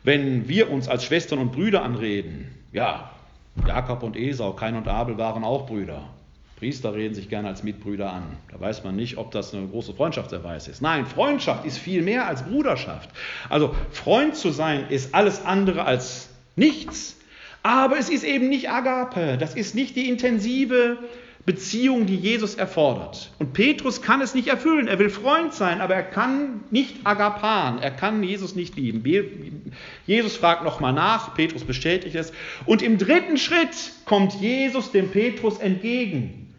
Wenn wir uns als Schwestern und Brüder anreden, ja, Jakob und Esau, Kain und Abel waren auch Brüder. Priester reden sich gerne als Mitbrüder an. Da weiß man nicht, ob das eine große Freundschaftserweis ist. Nein, Freundschaft ist viel mehr als Bruderschaft. Also Freund zu sein ist alles andere als nichts. Aber es ist eben nicht Agape. Das ist nicht die intensive Beziehung, die Jesus erfordert. Und Petrus kann es nicht erfüllen. Er will Freund sein, aber er kann nicht agapan. Er kann Jesus nicht lieben. Jesus fragt nochmal nach, Petrus bestätigt es. Und im dritten Schritt kommt Jesus dem Petrus entgegen.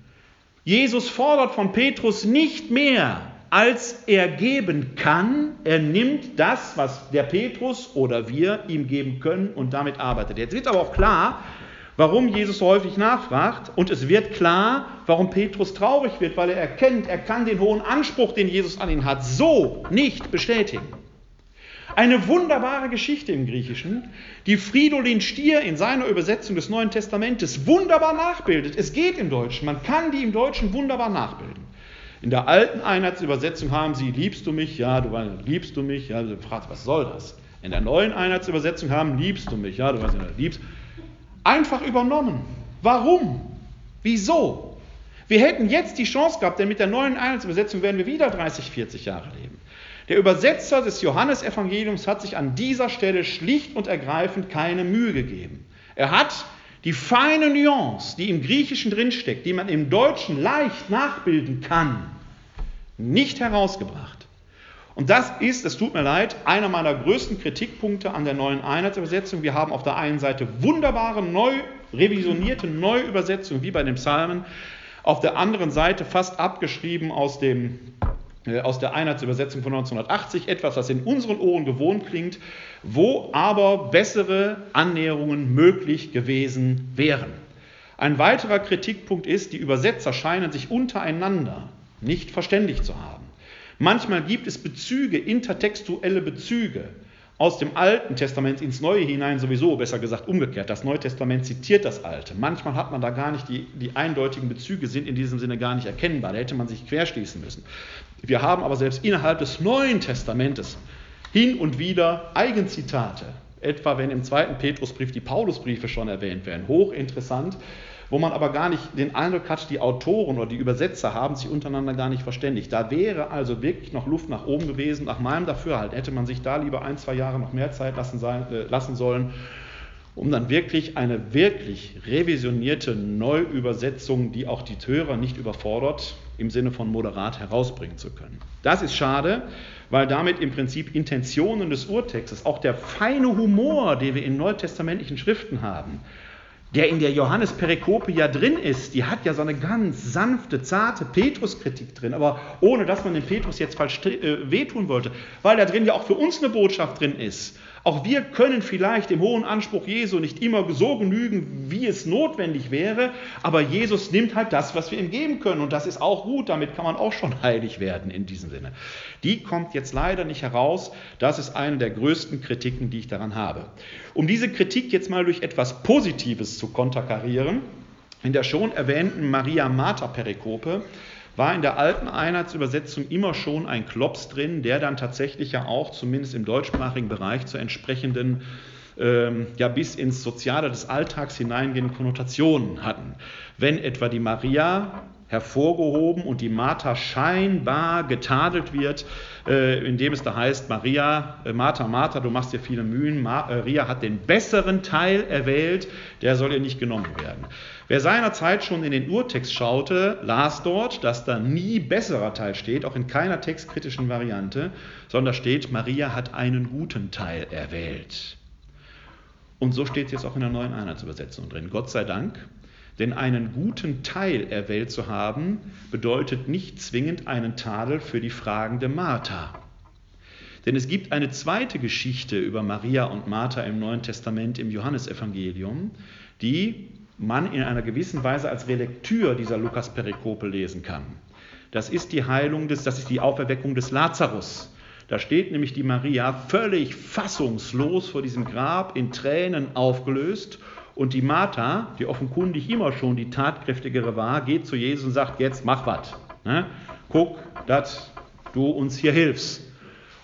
Jesus fordert von Petrus nicht mehr, als er geben kann. Er nimmt das, was der Petrus oder wir ihm geben können und damit arbeitet. Jetzt wird aber auch klar, warum Jesus häufig nachfragt. Und es wird klar, warum Petrus traurig wird, weil er erkennt, er kann den hohen Anspruch, den Jesus an ihn hat, so nicht bestätigen. Eine wunderbare Geschichte im Griechischen, die Fridolin Stier in seiner Übersetzung des Neuen Testamentes wunderbar nachbildet. Es geht im Deutschen, man kann die im Deutschen wunderbar nachbilden. In der alten Einheitsübersetzung haben sie, liebst du mich? Ja, du liebst du mich? Ja, du fragst, was soll das? In der neuen Einheitsübersetzung haben, liebst du mich? Ja, du weißt nicht, liebst einfach übernommen. Warum? Wieso? Wir hätten jetzt die Chance gehabt, denn mit der neuen Einheitsübersetzung werden wir wieder 30, 40 Jahre leben. Der Übersetzer des Johannesevangeliums hat sich an dieser Stelle schlicht und ergreifend keine Mühe gegeben. Er hat die feine Nuance, die im Griechischen drinsteckt, die man im Deutschen leicht nachbilden kann, nicht herausgebracht. Und das ist, es tut mir leid, einer meiner größten Kritikpunkte an der neuen Einheitsübersetzung. Wir haben auf der einen Seite wunderbare, neu revisionierte Neuübersetzungen, wie bei den Psalmen, auf der anderen Seite fast abgeschrieben aus, dem, äh, aus der Einheitsübersetzung von 1980, etwas, was in unseren Ohren gewohnt klingt, wo aber bessere Annäherungen möglich gewesen wären. Ein weiterer Kritikpunkt ist, die Übersetzer scheinen sich untereinander nicht verständigt zu haben. Manchmal gibt es Bezüge, intertextuelle Bezüge aus dem Alten Testament ins Neue hinein sowieso, besser gesagt umgekehrt. Das Neue Testament zitiert das Alte. Manchmal hat man da gar nicht, die, die eindeutigen Bezüge sind in diesem Sinne gar nicht erkennbar. Da hätte man sich querschließen müssen. Wir haben aber selbst innerhalb des Neuen Testamentes hin und wieder Eigenzitate. Etwa wenn im zweiten Petrusbrief die Paulusbriefe schon erwähnt werden. Hochinteressant wo man aber gar nicht den Eindruck hat, die Autoren oder die Übersetzer haben sich untereinander gar nicht verständigt. Da wäre also wirklich noch Luft nach oben gewesen. Nach meinem Dafürhalten hätte man sich da lieber ein, zwei Jahre noch mehr Zeit lassen, sein, äh, lassen sollen, um dann wirklich eine wirklich revisionierte Neuübersetzung, die auch die Hörer nicht überfordert, im Sinne von moderat herausbringen zu können. Das ist schade, weil damit im Prinzip Intentionen des Urtextes, auch der feine Humor, den wir in neutestamentlichen Schriften haben, der in der Johannes-Perikope ja drin ist, die hat ja so eine ganz sanfte, zarte Petrus-Kritik drin, aber ohne dass man den Petrus jetzt falsch äh, wehtun wollte, weil da drin ja auch für uns eine Botschaft drin ist. Auch wir können vielleicht dem hohen Anspruch Jesu nicht immer so genügen, wie es notwendig wäre, aber Jesus nimmt halt das, was wir ihm geben können und das ist auch gut, damit kann man auch schon heilig werden in diesem Sinne. Die kommt jetzt leider nicht heraus, das ist eine der größten Kritiken, die ich daran habe. Um diese Kritik jetzt mal durch etwas Positives zu konterkarieren, in der schon erwähnten Maria-Martha-Perikope war in der alten Einheitsübersetzung immer schon ein Klops drin, der dann tatsächlich ja auch zumindest im deutschsprachigen Bereich zu entsprechenden ähm, ja bis ins Soziale des Alltags hineingehenden Konnotationen hatten. Wenn etwa die Maria hervorgehoben und die Martha scheinbar getadelt wird, äh, indem es da heißt, Maria, äh, Martha, Martha, du machst dir viele Mühen, Maria hat den besseren Teil erwählt, der soll ihr nicht genommen werden. Wer seinerzeit schon in den Urtext schaute, las dort, dass da nie besserer Teil steht, auch in keiner textkritischen Variante, sondern steht, Maria hat einen guten Teil erwählt. Und so steht es jetzt auch in der neuen Einheitsübersetzung drin. Gott sei Dank, denn einen guten Teil erwählt zu haben, bedeutet nicht zwingend einen Tadel für die fragende Martha. Denn es gibt eine zweite Geschichte über Maria und Martha im Neuen Testament im Johannesevangelium, die man in einer gewissen Weise als Relektür dieser Lukas-Perikope lesen kann. Das ist die Heilung des, das ist die Auferweckung des Lazarus. Da steht nämlich die Maria völlig fassungslos vor diesem Grab in Tränen aufgelöst und die Martha, die offenkundig immer schon die tatkräftigere war, geht zu Jesus und sagt, jetzt mach was. Ne? Guck, dass du uns hier hilfst.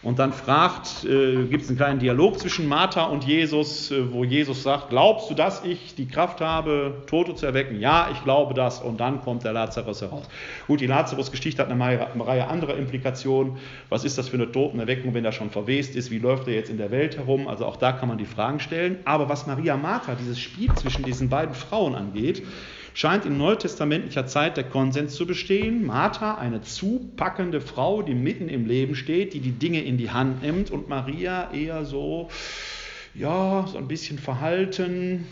Und dann fragt, äh, gibt es einen kleinen Dialog zwischen Martha und Jesus, äh, wo Jesus sagt, glaubst du, dass ich die Kraft habe, Tote zu erwecken? Ja, ich glaube das. Und dann kommt der Lazarus heraus. Gut, die Lazarus-Geschichte hat eine Reihe anderer Implikationen. Was ist das für eine Totenerweckung, wenn er schon verwest ist? Wie läuft er jetzt in der Welt herum? Also auch da kann man die Fragen stellen. Aber was Maria Martha, dieses Spiel zwischen diesen beiden Frauen angeht, scheint in neutestamentlicher Zeit der Konsens zu bestehen. Martha, eine zupackende Frau, die mitten im Leben steht, die die Dinge in die Hand nimmt und Maria eher so, ja, so ein bisschen verhalten,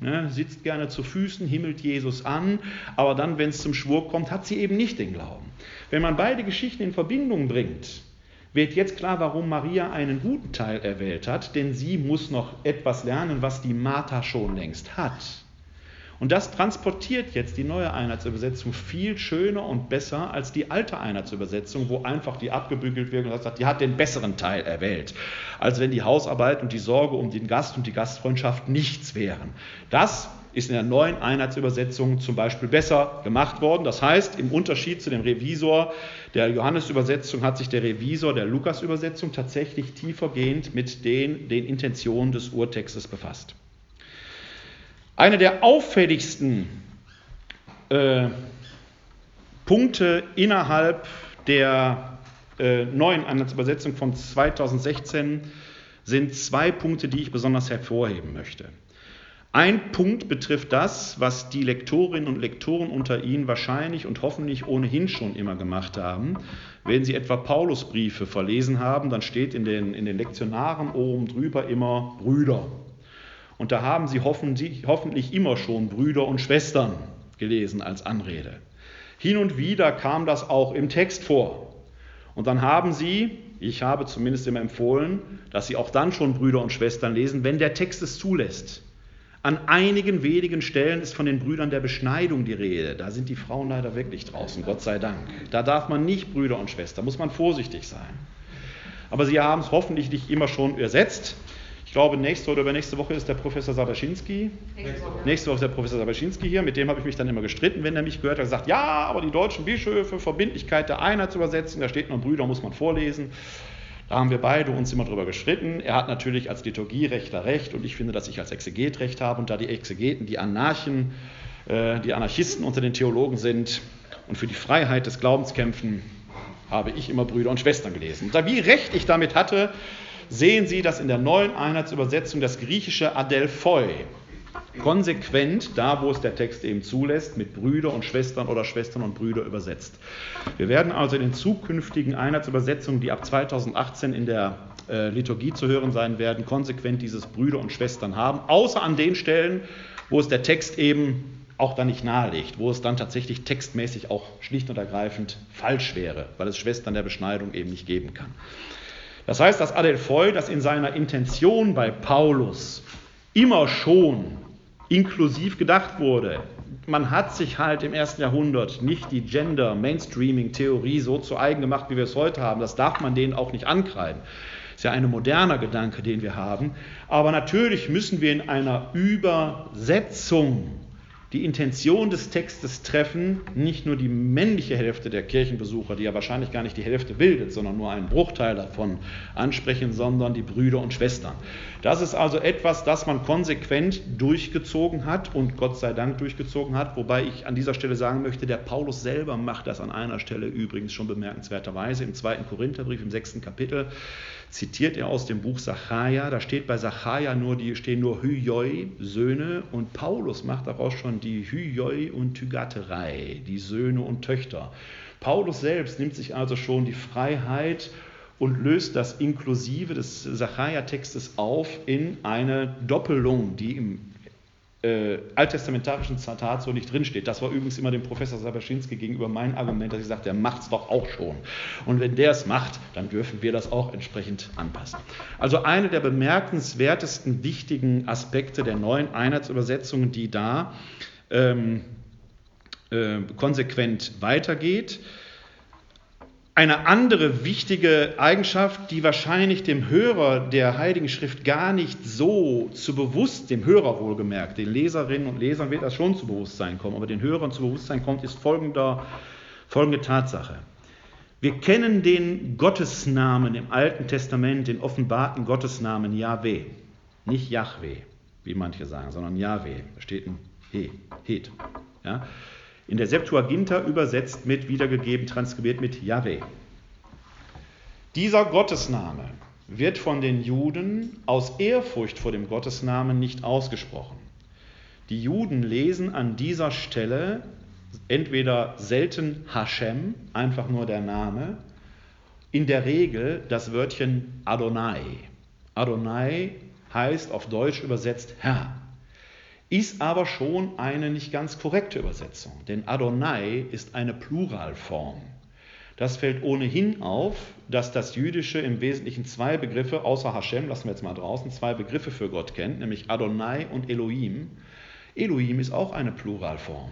ne, sitzt gerne zu Füßen, himmelt Jesus an, aber dann, wenn es zum Schwur kommt, hat sie eben nicht den Glauben. Wenn man beide Geschichten in Verbindung bringt, wird jetzt klar, warum Maria einen guten Teil erwählt hat, denn sie muss noch etwas lernen, was die Martha schon längst hat. Und das transportiert jetzt die neue Einheitsübersetzung viel schöner und besser als die alte Einheitsübersetzung, wo einfach die abgebügelt wird und sagt, die hat den besseren Teil erwählt, als wenn die Hausarbeit und die Sorge um den Gast und die Gastfreundschaft nichts wären. Das ist in der neuen Einheitsübersetzung zum Beispiel besser gemacht worden. Das heißt, im Unterschied zu dem Revisor der Johannesübersetzung hat sich der Revisor der Lukasübersetzung tatsächlich tiefergehend mit den, den Intentionen des Urtextes befasst. Eine der auffälligsten äh, Punkte innerhalb der äh, neuen Einheitsübersetzung von 2016 sind zwei Punkte, die ich besonders hervorheben möchte. Ein Punkt betrifft das, was die Lektorinnen und Lektoren unter Ihnen wahrscheinlich und hoffentlich ohnehin schon immer gemacht haben. Wenn Sie etwa Paulusbriefe verlesen haben, dann steht in den, in den Lektionaren oben drüber immer Brüder. Und da haben Sie hoffentlich, immer schon Brüder und Schwestern gelesen als Anrede. Hin und wieder kam das auch im Text vor. Und dann haben Sie, ich habe zumindest immer empfohlen, dass Sie auch dann schon Brüder und Schwestern lesen, wenn der Text es zulässt. An einigen wenigen Stellen ist von den Brüdern der Beschneidung die Rede. Da sind die Frauen leider wirklich draußen, Gott sei Dank. Da darf man nicht Brüder und Schwestern, muss man vorsichtig sein. Aber sie haben es hoffentlich nicht immer schon übersetzt. Ich glaube, nächste oder übernächste Woche ist der Professor Sabaschinski. Nächste Woche. Nächste Woche ist der Professor Sabaschinski hier. Mit dem habe ich mich dann immer gestritten, wenn er mich gehört hat. Er hat gesagt, ja, aber die deutschen Bischöfe, Verbindlichkeit der Einheit zu übersetzen, da steht noch Brüder, muss man vorlesen. Da haben wir beide uns immer drüber gestritten. Er hat natürlich als Liturgierechter recht und ich finde, dass ich als Exeget recht habe und da die Exegeten die Anarchen, äh, die Anarchisten unter den Theologen sind und für die Freiheit des Glaubens kämpfen, habe ich immer Brüder und Schwestern gelesen. Da wie recht ich damit hatte, sehen Sie, dass in der neuen Einheitsübersetzung das griechische Adelphoi konsequent da, wo es der Text eben zulässt, mit Brüder und Schwestern oder Schwestern und Brüder übersetzt. Wir werden also in den zukünftigen Einheitsübersetzungen, die ab 2018 in der äh, Liturgie zu hören sein werden, konsequent dieses Brüder und Schwestern haben, außer an den Stellen, wo es der Text eben auch dann nicht nahelegt, wo es dann tatsächlich textmäßig auch schlicht und ergreifend falsch wäre, weil es Schwestern der Beschneidung eben nicht geben kann. Das heißt, dass Adelphoi, das in seiner Intention bei Paulus immer schon inklusiv gedacht wurde. Man hat sich halt im ersten Jahrhundert nicht die Gender-Mainstreaming-Theorie so zu eigen gemacht, wie wir es heute haben. Das darf man denen auch nicht ankreiden. Das ist ja ein moderner Gedanke, den wir haben. Aber natürlich müssen wir in einer Übersetzung die Intention des Textes treffen, nicht nur die männliche Hälfte der Kirchenbesucher, die ja wahrscheinlich gar nicht die Hälfte bildet, sondern nur einen Bruchteil davon ansprechen, sondern die Brüder und Schwestern. Das ist also etwas, das man konsequent durchgezogen hat und Gott sei Dank durchgezogen hat, wobei ich an dieser Stelle sagen möchte, der Paulus selber macht das an einer Stelle übrigens schon bemerkenswerterweise im zweiten Korintherbrief im sechsten Kapitel zitiert er aus dem Buch Sacharja. Da steht bei Sacharja nur, die stehen nur Hyoi, Söhne, und Paulus macht daraus schon die Hyoi und Tygaterei, die Söhne und Töchter. Paulus selbst nimmt sich also schon die Freiheit und löst das Inklusive des Sacharja-Textes auf in eine Doppelung, die im äh, alttestamentarischen Zitat so nicht drinsteht. Das war übrigens immer dem Professor Sabaschinski gegenüber mein Argument, dass ich sagte, der macht es doch auch schon. Und wenn der es macht, dann dürfen wir das auch entsprechend anpassen. Also eine der bemerkenswertesten wichtigen Aspekte der neuen Einheitsübersetzungen, die da ähm, äh, konsequent weitergeht. Eine andere wichtige Eigenschaft, die wahrscheinlich dem Hörer der Heiligen Schrift gar nicht so zu bewusst, dem Hörer wohlgemerkt, den Leserinnen und Lesern wird das schon zu Bewusstsein kommen, aber den Hörern zu Bewusstsein kommt, ist folgender, folgende Tatsache. Wir kennen den Gottesnamen im Alten Testament, den offenbarten Gottesnamen Yahweh. Nicht Yahweh, wie manche sagen, sondern Yahweh. Da steht ein He, Het. Ja? In der Septuaginta übersetzt mit, wiedergegeben, transkribiert mit Yahweh. Dieser Gottesname wird von den Juden aus Ehrfurcht vor dem Gottesnamen nicht ausgesprochen. Die Juden lesen an dieser Stelle entweder selten Hashem, einfach nur der Name, in der Regel das Wörtchen Adonai. Adonai heißt auf Deutsch übersetzt Herr ist aber schon eine nicht ganz korrekte Übersetzung, denn Adonai ist eine Pluralform. Das fällt ohnehin auf, dass das Jüdische im Wesentlichen zwei Begriffe, außer Hashem, lassen wir jetzt mal draußen, zwei Begriffe für Gott kennt, nämlich Adonai und Elohim. Elohim ist auch eine Pluralform.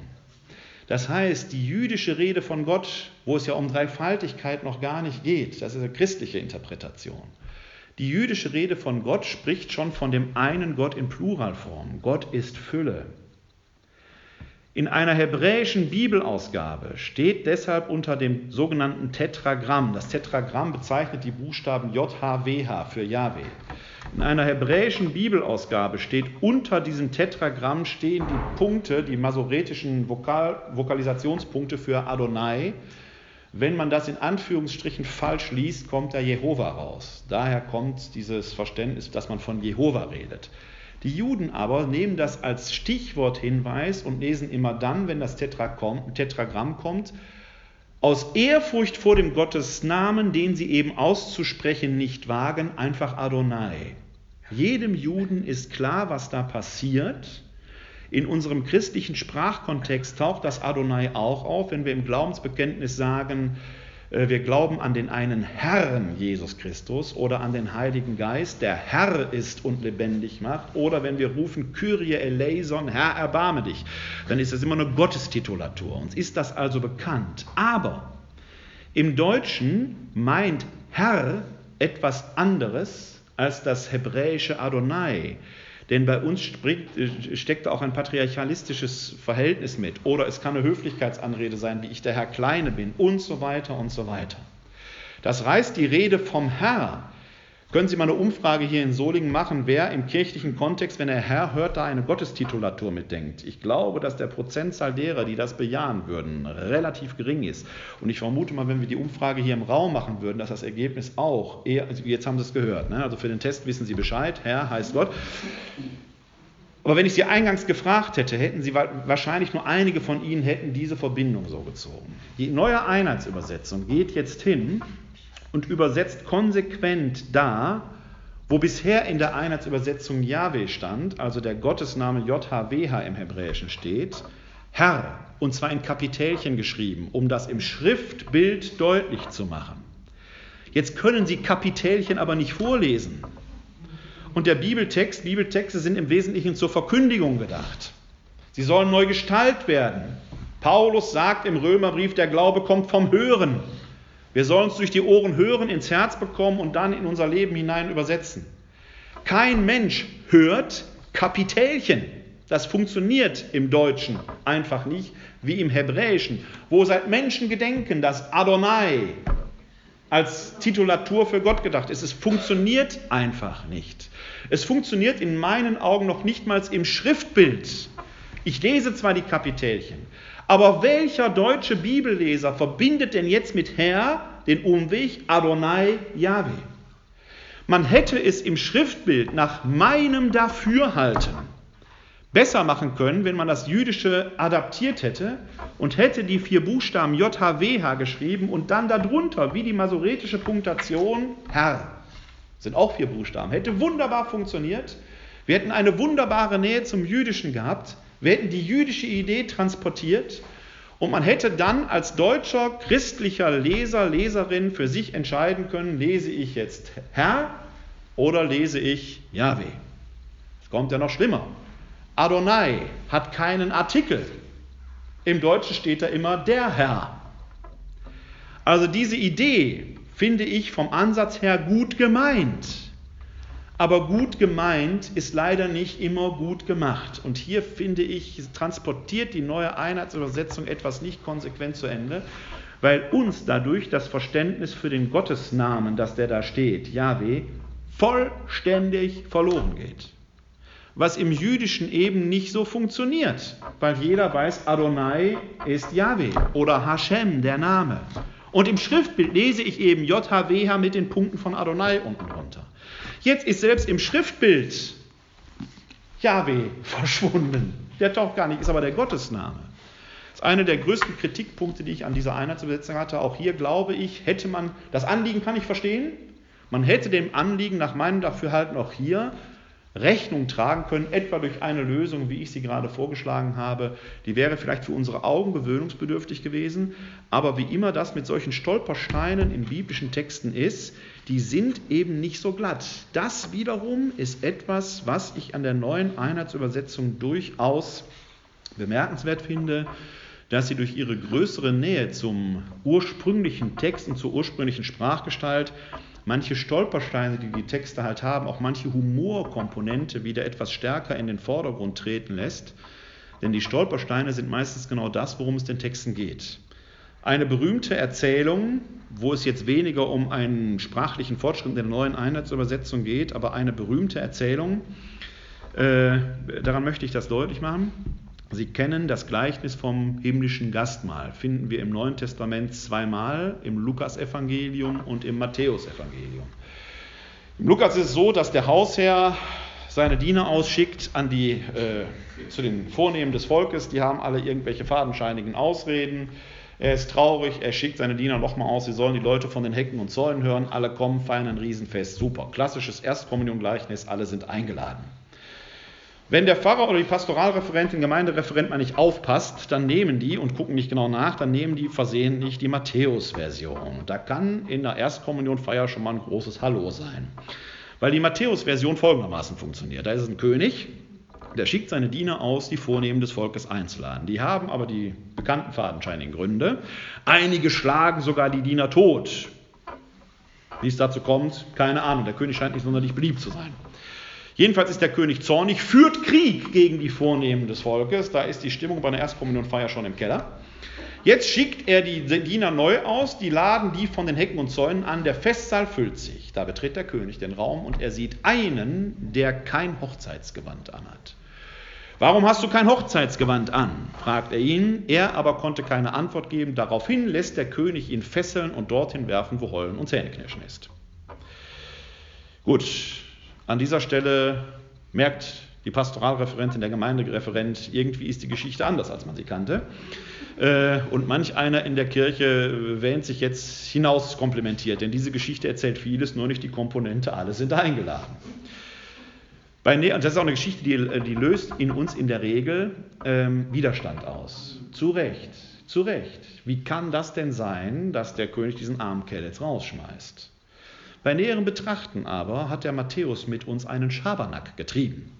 Das heißt, die jüdische Rede von Gott, wo es ja um Dreifaltigkeit noch gar nicht geht, das ist eine christliche Interpretation. Die jüdische Rede von Gott spricht schon von dem einen Gott in Pluralform. Gott ist Fülle. In einer hebräischen Bibelausgabe steht deshalb unter dem sogenannten Tetragramm, das Tetragramm bezeichnet die Buchstaben JHWH für Yahweh. In einer hebräischen Bibelausgabe steht unter diesem Tetragramm stehen die Punkte, die masoretischen Vokal Vokalisationspunkte für Adonai, Wenn man das in Anführungsstrichen falsch liest, kommt da Jehova raus. Daher kommt dieses Verständnis, dass man von Jehova redet. Die Juden aber nehmen das als Stichworthinweis und lesen immer dann, wenn das Tetragramm kommt, aus Ehrfurcht vor dem Gottesnamen, den sie eben auszusprechen nicht wagen, einfach Adonai. Jedem Juden ist klar, was da passiert. In unserem christlichen Sprachkontext taucht das Adonai auch auf, wenn wir im Glaubensbekenntnis sagen, äh, wir glauben an den einen Herrn Jesus Christus oder an den Heiligen Geist, der Herr ist und lebendig macht, oder wenn wir rufen Kyrie eleison, Herr erbarme dich, dann ist das immer eine Gottestitulatur. Uns ist das also bekannt. Aber im Deutschen meint Herr etwas anderes als das hebräische Adonai. Denn bei uns äh, steckt auch ein patriarchalistisches Verhältnis mit. Oder es kann eine Höflichkeitsanrede sein, wie ich der Herr Kleine bin und so weiter und so weiter. Das reißt die Rede vom Herr können Sie mal eine Umfrage hier in Solingen machen, wer im kirchlichen Kontext, wenn er Herr hört, da eine Gottestitulatur mitdenkt. Ich glaube, dass der Prozentzahl derer, die das bejahen würden, relativ gering ist. Und ich vermute mal, wenn wir die Umfrage hier im Raum machen würden, dass das Ergebnis auch eher, also jetzt haben Sie es gehört, ne? also für den Test wissen Sie Bescheid, Herr heißt Gott. Aber wenn ich Sie eingangs gefragt hätte, hätten Sie wahrscheinlich nur einige von Ihnen hätten diese Verbindung so gezogen. Die neue Einheitsübersetzung geht jetzt hin und übersetzt konsequent da, wo bisher in der Einheitsübersetzung Yahweh stand, also der Gottesname JHWH im Hebräischen steht, Herr, und zwar in Kapitelchen geschrieben, um das im Schriftbild deutlich zu machen. Jetzt können Sie Kapitelchen aber nicht vorlesen. Und der Bibeltext, Bibeltexte sind im Wesentlichen zur Verkündigung gedacht. Sie sollen neu gestaltet werden. Paulus sagt im Römerbrief, der Glaube kommt vom Hören. Wir sollen es durch die Ohren hören, ins Herz bekommen und dann in unser Leben hinein übersetzen. Kein Mensch hört Kapitelchen. Das funktioniert im Deutschen einfach nicht wie im Hebräischen, wo seit Menschengedenken das Adonai als Titulatur für Gott gedacht ist. Es funktioniert einfach nicht. Es funktioniert in meinen Augen noch nicht mal im Schriftbild. Ich lese zwar die Kapitelchen, aber welcher deutsche Bibelleser verbindet denn jetzt mit Herr den Umweg Adonai Yahweh? Man hätte es im Schriftbild nach meinem Dafürhalten besser machen können, wenn man das Jüdische adaptiert hätte und hätte die vier Buchstaben JHWH geschrieben und dann darunter, wie die masoretische Punktation, Herr. Sind auch vier Buchstaben. Hätte wunderbar funktioniert. Wir hätten eine wunderbare Nähe zum Jüdischen gehabt. Hätten die jüdische Idee transportiert und man hätte dann als deutscher christlicher Leser, Leserin für sich entscheiden können, lese ich jetzt Herr oder lese ich Yahweh. Es kommt ja noch schlimmer. Adonai hat keinen Artikel. Im Deutschen steht da immer der Herr. Also diese Idee finde ich vom Ansatz her gut gemeint. Aber gut gemeint ist leider nicht immer gut gemacht. Und hier finde ich, transportiert die neue Einheitsübersetzung etwas nicht konsequent zu Ende, weil uns dadurch das Verständnis für den Gottesnamen, dass der da steht, Yahweh, vollständig verloren geht. Was im Jüdischen eben nicht so funktioniert, weil jeder weiß, Adonai ist Yahweh oder Hashem, der Name. Und im Schriftbild lese ich eben JHWH mit den Punkten von Adonai unten drunter. Jetzt ist selbst im Schriftbild Yahweh verschwunden. Der taucht gar nicht, ist aber der Gottesname. Das ist einer der größten Kritikpunkte, die ich an dieser Einheitsübersetzung hatte. Auch hier glaube ich, hätte man, das Anliegen kann ich verstehen, man hätte dem Anliegen nach meinem Dafürhalten auch hier Rechnung tragen können, etwa durch eine Lösung, wie ich sie gerade vorgeschlagen habe. Die wäre vielleicht für unsere Augen gewöhnungsbedürftig gewesen, aber wie immer das mit solchen Stolpersteinen in biblischen Texten ist, die sind eben nicht so glatt. Das wiederum ist etwas, was ich an der neuen Einheitsübersetzung durchaus bemerkenswert finde, dass sie durch ihre größere Nähe zum ursprünglichen Text und zur ursprünglichen Sprachgestalt manche Stolpersteine, die die Texte halt haben, auch manche Humorkomponente wieder etwas stärker in den Vordergrund treten lässt. Denn die Stolpersteine sind meistens genau das, worum es den Texten geht. Eine berühmte Erzählung, wo es jetzt weniger um einen sprachlichen Fortschritt in der neuen Einheitsübersetzung geht, aber eine berühmte Erzählung, äh, daran möchte ich das deutlich machen. Sie kennen das Gleichnis vom himmlischen Gastmahl. Finden wir im Neuen Testament zweimal, im Lukasevangelium und im Matthäusevangelium. Im Lukas ist es so, dass der Hausherr seine Diener ausschickt an die, äh, zu den Vornehmen des Volkes. Die haben alle irgendwelche fadenscheinigen Ausreden. Er ist traurig, er schickt seine Diener nochmal aus, sie sollen die Leute von den Hecken und Zäunen hören. Alle kommen, feiern ein Riesenfest. Super. Klassisches Erstkommunion-Gleichnis, alle sind eingeladen. Wenn der Pfarrer oder die Pastoralreferentin, Gemeindereferent mal nicht aufpasst, dann nehmen die und gucken nicht genau nach, dann nehmen die versehentlich die Matthäus-Version. Da kann in der Erstkommunionfeier schon mal ein großes Hallo sein. Weil die Matthäus-Version folgendermaßen funktioniert. Da ist ein König, der schickt seine Diener aus, die Vornehmen des Volkes einzuladen. Die haben aber die bekannten fadenscheinigen Gründe. Einige schlagen sogar die Diener tot. Wie es dazu kommt, keine Ahnung. Der König scheint nicht sonderlich beliebt zu sein. Jedenfalls ist der König zornig, führt Krieg gegen die Vornehmen des Volkes. Da ist die Stimmung bei einer Erstkommunionfeier schon im Keller. Jetzt schickt er die Diener neu aus, die laden die von den Hecken und Zäunen an. Der Festsaal füllt sich. Da betritt der König den Raum und er sieht einen, der kein Hochzeitsgewand anhat. Warum hast du kein Hochzeitsgewand an? fragt er ihn. Er aber konnte keine Antwort geben. Daraufhin lässt der König ihn fesseln und dorthin werfen, wo Heulen und Zähneknirschen ist. Gut, an dieser Stelle merkt die Pastoralreferentin, der Gemeindereferent, irgendwie ist die Geschichte anders, als man sie kannte. Äh, und manch einer in der Kirche wähnt sich jetzt hinaus komplimentiert, denn diese Geschichte erzählt vieles, nur nicht die Komponente, alle sind eingeladen. das ist auch eine Geschichte, die, die löst in uns in der Regel ähm, Widerstand aus. Zu Recht, zu Recht. Wie kann das denn sein, dass der König diesen armen Kerl jetzt rausschmeißt? Bei näherem Betrachten aber hat der Matthäus mit uns einen Schabernack getrieben.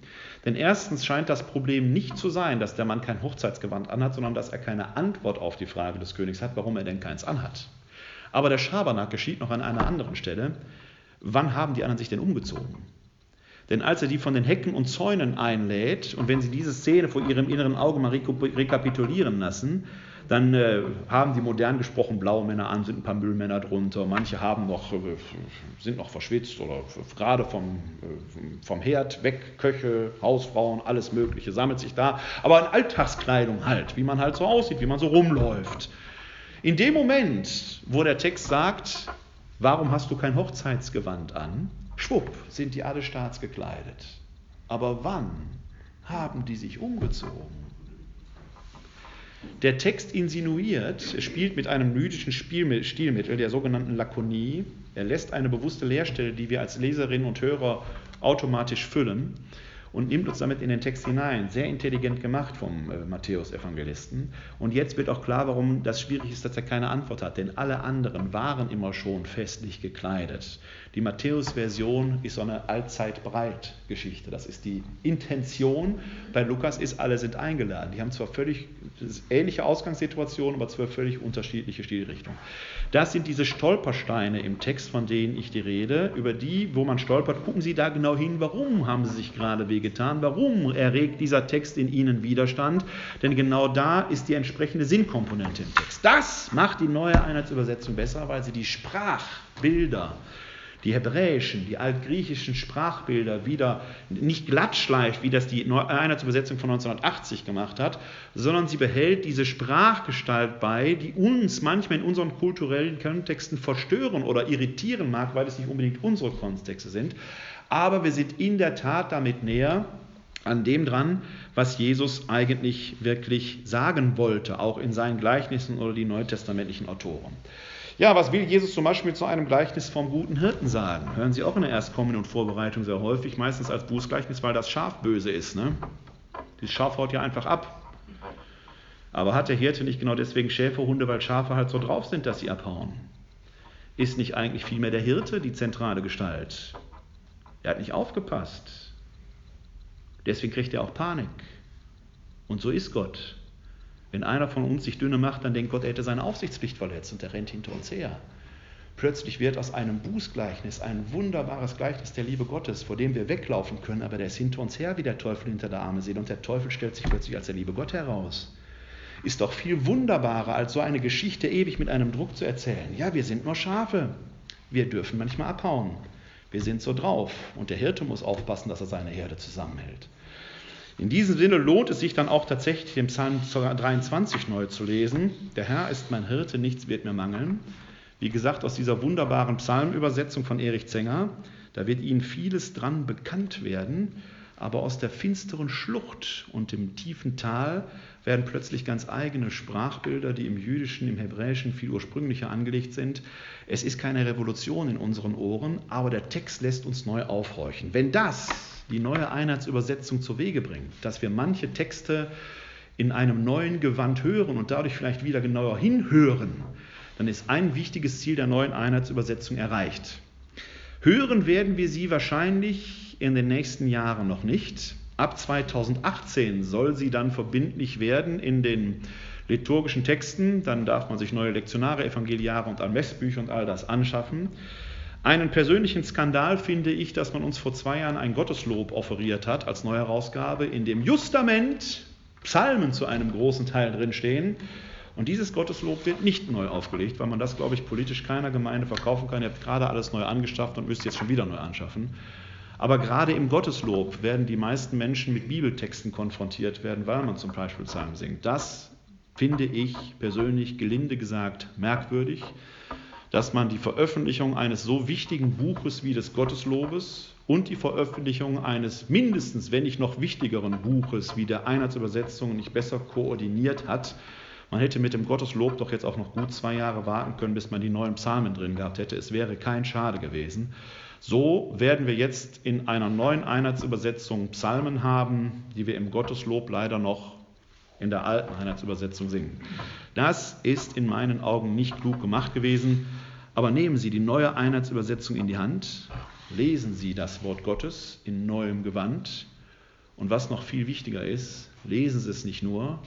Denn erstens scheint das Problem nicht zu sein, dass der Mann kein Hochzeitsgewand anhat, sondern dass er keine Antwort auf die Frage des Königs hat, warum er denn keins anhat. Aber der Schabernack geschieht noch an einer anderen Stelle. Wann haben die anderen sich denn umgezogen? Denn als er die von den Hecken und Zäunen einlädt, und wenn sie diese Szene vor ihrem inneren Auge mal rekapitulieren lassen, dann äh, haben die modern gesprochen blaue Männer an, sind ein paar Müllmänner drunter. Manche haben noch, äh, sind noch verschwitzt oder gerade vom, äh, vom Herd weg, Köche, Hausfrauen, alles Mögliche sammelt sich da. Aber in Alltagskleidung halt, wie man halt so aussieht, wie man so rumläuft. In dem Moment, wo der Text sagt, warum hast du kein Hochzeitsgewand an? Schwupp, sind die alle staatsgekleidet. Aber wann haben die sich umgezogen? Der Text insinuiert, er spielt mit einem lydischen Stilmittel, der sogenannten Lakonie. Er lässt eine bewusste Leerstelle, die wir als Leserinnen und Hörer automatisch füllen und nimmt uns damit in den Text hinein. Sehr intelligent gemacht vom äh, Matthäus-Evangelisten. Und jetzt wird auch klar, warum das schwierig ist, dass er keine Antwort hat. Denn alle anderen waren immer schon festlich gekleidet. Die Matthäus-Version ist so eine Allzeitbreit-Geschichte. Das ist die Intention. Bei Lukas ist, alle sind eingeladen. Die haben zwar völlig ähnliche Ausgangssituationen, aber zwar völlig unterschiedliche Stilrichtungen. Das sind diese Stolpersteine im Text, von denen ich die rede. Über die, wo man stolpert, gucken Sie da genau hin, warum haben Sie sich gerade wehgetan? Warum erregt dieser Text in Ihnen Widerstand? Denn genau da ist die entsprechende Sinnkomponente im Text. Das macht die neue Einheitsübersetzung besser, weil sie die Sprachbilder die hebräischen, die altgriechischen Sprachbilder wieder nicht glatt schleift, wie das die Einheitsübersetzung von 1980 gemacht hat, sondern sie behält diese Sprachgestalt bei, die uns manchmal in unseren kulturellen Kontexten verstören oder irritieren mag, weil es nicht unbedingt unsere Kontexte sind. Aber wir sind in der Tat damit näher an dem dran, was Jesus eigentlich wirklich sagen wollte, auch in seinen Gleichnissen oder die neutestamentlichen Autoren. Ja, was will Jesus zum Beispiel zu einem Gleichnis vom guten Hirten sagen? Hören Sie auch in der Erstkommen und Vorbereitung sehr häufig, meistens als Bußgleichnis, weil das Schaf böse ist. Ne? Das Schaf haut ja einfach ab. Aber hat der Hirte nicht genau deswegen Schäferhunde, weil Schafe halt so drauf sind, dass sie abhauen? Ist nicht eigentlich vielmehr der Hirte die zentrale Gestalt? Er hat nicht aufgepasst. Deswegen kriegt er auch Panik. Und so ist Gott. Wenn einer von uns sich dünne macht, dann denkt Gott, er hätte seine Aufsichtspflicht verletzt und er rennt hinter uns her. Plötzlich wird aus einem Bußgleichnis ein wunderbares Gleichnis der Liebe Gottes, vor dem wir weglaufen können, aber der ist hinter uns her wie der Teufel hinter der arme Seele und der Teufel stellt sich plötzlich als der liebe Gott heraus. Ist doch viel wunderbarer, als so eine Geschichte ewig mit einem Druck zu erzählen. Ja, wir sind nur Schafe. Wir dürfen manchmal abhauen. Wir sind so drauf und der Hirte muss aufpassen, dass er seine Herde zusammenhält. In diesem Sinne lohnt es sich dann auch tatsächlich, den Psalm 23 neu zu lesen. Der Herr ist mein Hirte, nichts wird mir mangeln. Wie gesagt, aus dieser wunderbaren Psalmübersetzung von Erich Zenger, da wird Ihnen vieles dran bekannt werden, aber aus der finsteren Schlucht und dem tiefen Tal werden plötzlich ganz eigene Sprachbilder, die im Jüdischen, im Hebräischen viel ursprünglicher angelegt sind. Es ist keine Revolution in unseren Ohren, aber der Text lässt uns neu aufhorchen. Wenn das die neue Einheitsübersetzung zu Wege bringt, dass wir manche Texte in einem neuen Gewand hören und dadurch vielleicht wieder genauer hinhören, dann ist ein wichtiges Ziel der neuen Einheitsübersetzung erreicht. Hören werden wir sie wahrscheinlich in den nächsten Jahren noch nicht. Ab 2018 soll sie dann verbindlich werden in den liturgischen Texten. Dann darf man sich neue Lektionare, Evangeliare und Almessbücher und all das anschaffen. Einen persönlichen Skandal finde ich, dass man uns vor zwei Jahren ein Gotteslob offeriert hat als Neuherausgabe, in dem Justament Psalmen zu einem großen Teil drinstehen. Und dieses Gotteslob wird nicht neu aufgelegt, weil man das, glaube ich, politisch keiner Gemeinde verkaufen kann. Ihr habt gerade alles neu angeschafft und müsst jetzt schon wieder neu anschaffen. Aber gerade im Gotteslob werden die meisten Menschen mit Bibeltexten konfrontiert werden, weil man zum Beispiel Psalmen singt. Das finde ich persönlich gelinde gesagt merkwürdig dass man die Veröffentlichung eines so wichtigen Buches wie des Gotteslobes und die Veröffentlichung eines mindestens, wenn nicht noch wichtigeren Buches wie der Einheitsübersetzung nicht besser koordiniert hat. Man hätte mit dem Gotteslob doch jetzt auch noch gut zwei Jahre warten können, bis man die neuen Psalmen drin gehabt hätte. Es wäre kein Schade gewesen. So werden wir jetzt in einer neuen Einheitsübersetzung Psalmen haben, die wir im Gotteslob leider noch in der alten Einheitsübersetzung singen. Das ist in meinen Augen nicht klug gemacht gewesen, aber nehmen Sie die neue Einheitsübersetzung in die Hand, lesen Sie das Wort Gottes in neuem Gewand und was noch viel wichtiger ist, lesen Sie es nicht nur,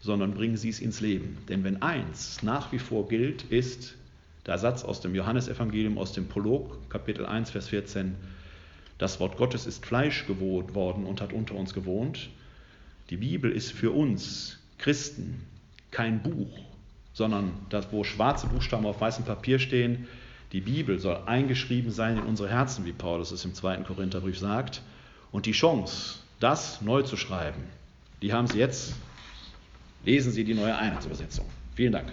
sondern bringen Sie es ins Leben. Denn wenn eins nach wie vor gilt, ist der Satz aus dem Johannesevangelium, aus dem Prolog, Kapitel 1, Vers 14, das Wort Gottes ist Fleisch geworden und hat unter uns gewohnt. Die Bibel ist für uns Christen kein Buch, sondern das, wo schwarze Buchstaben auf weißem Papier stehen, die Bibel soll eingeschrieben sein in unsere Herzen, wie Paulus es im zweiten Korintherbrief sagt. Und die Chance, das neu zu schreiben, die haben Sie jetzt. Lesen Sie die neue Einheitsübersetzung. Vielen Dank.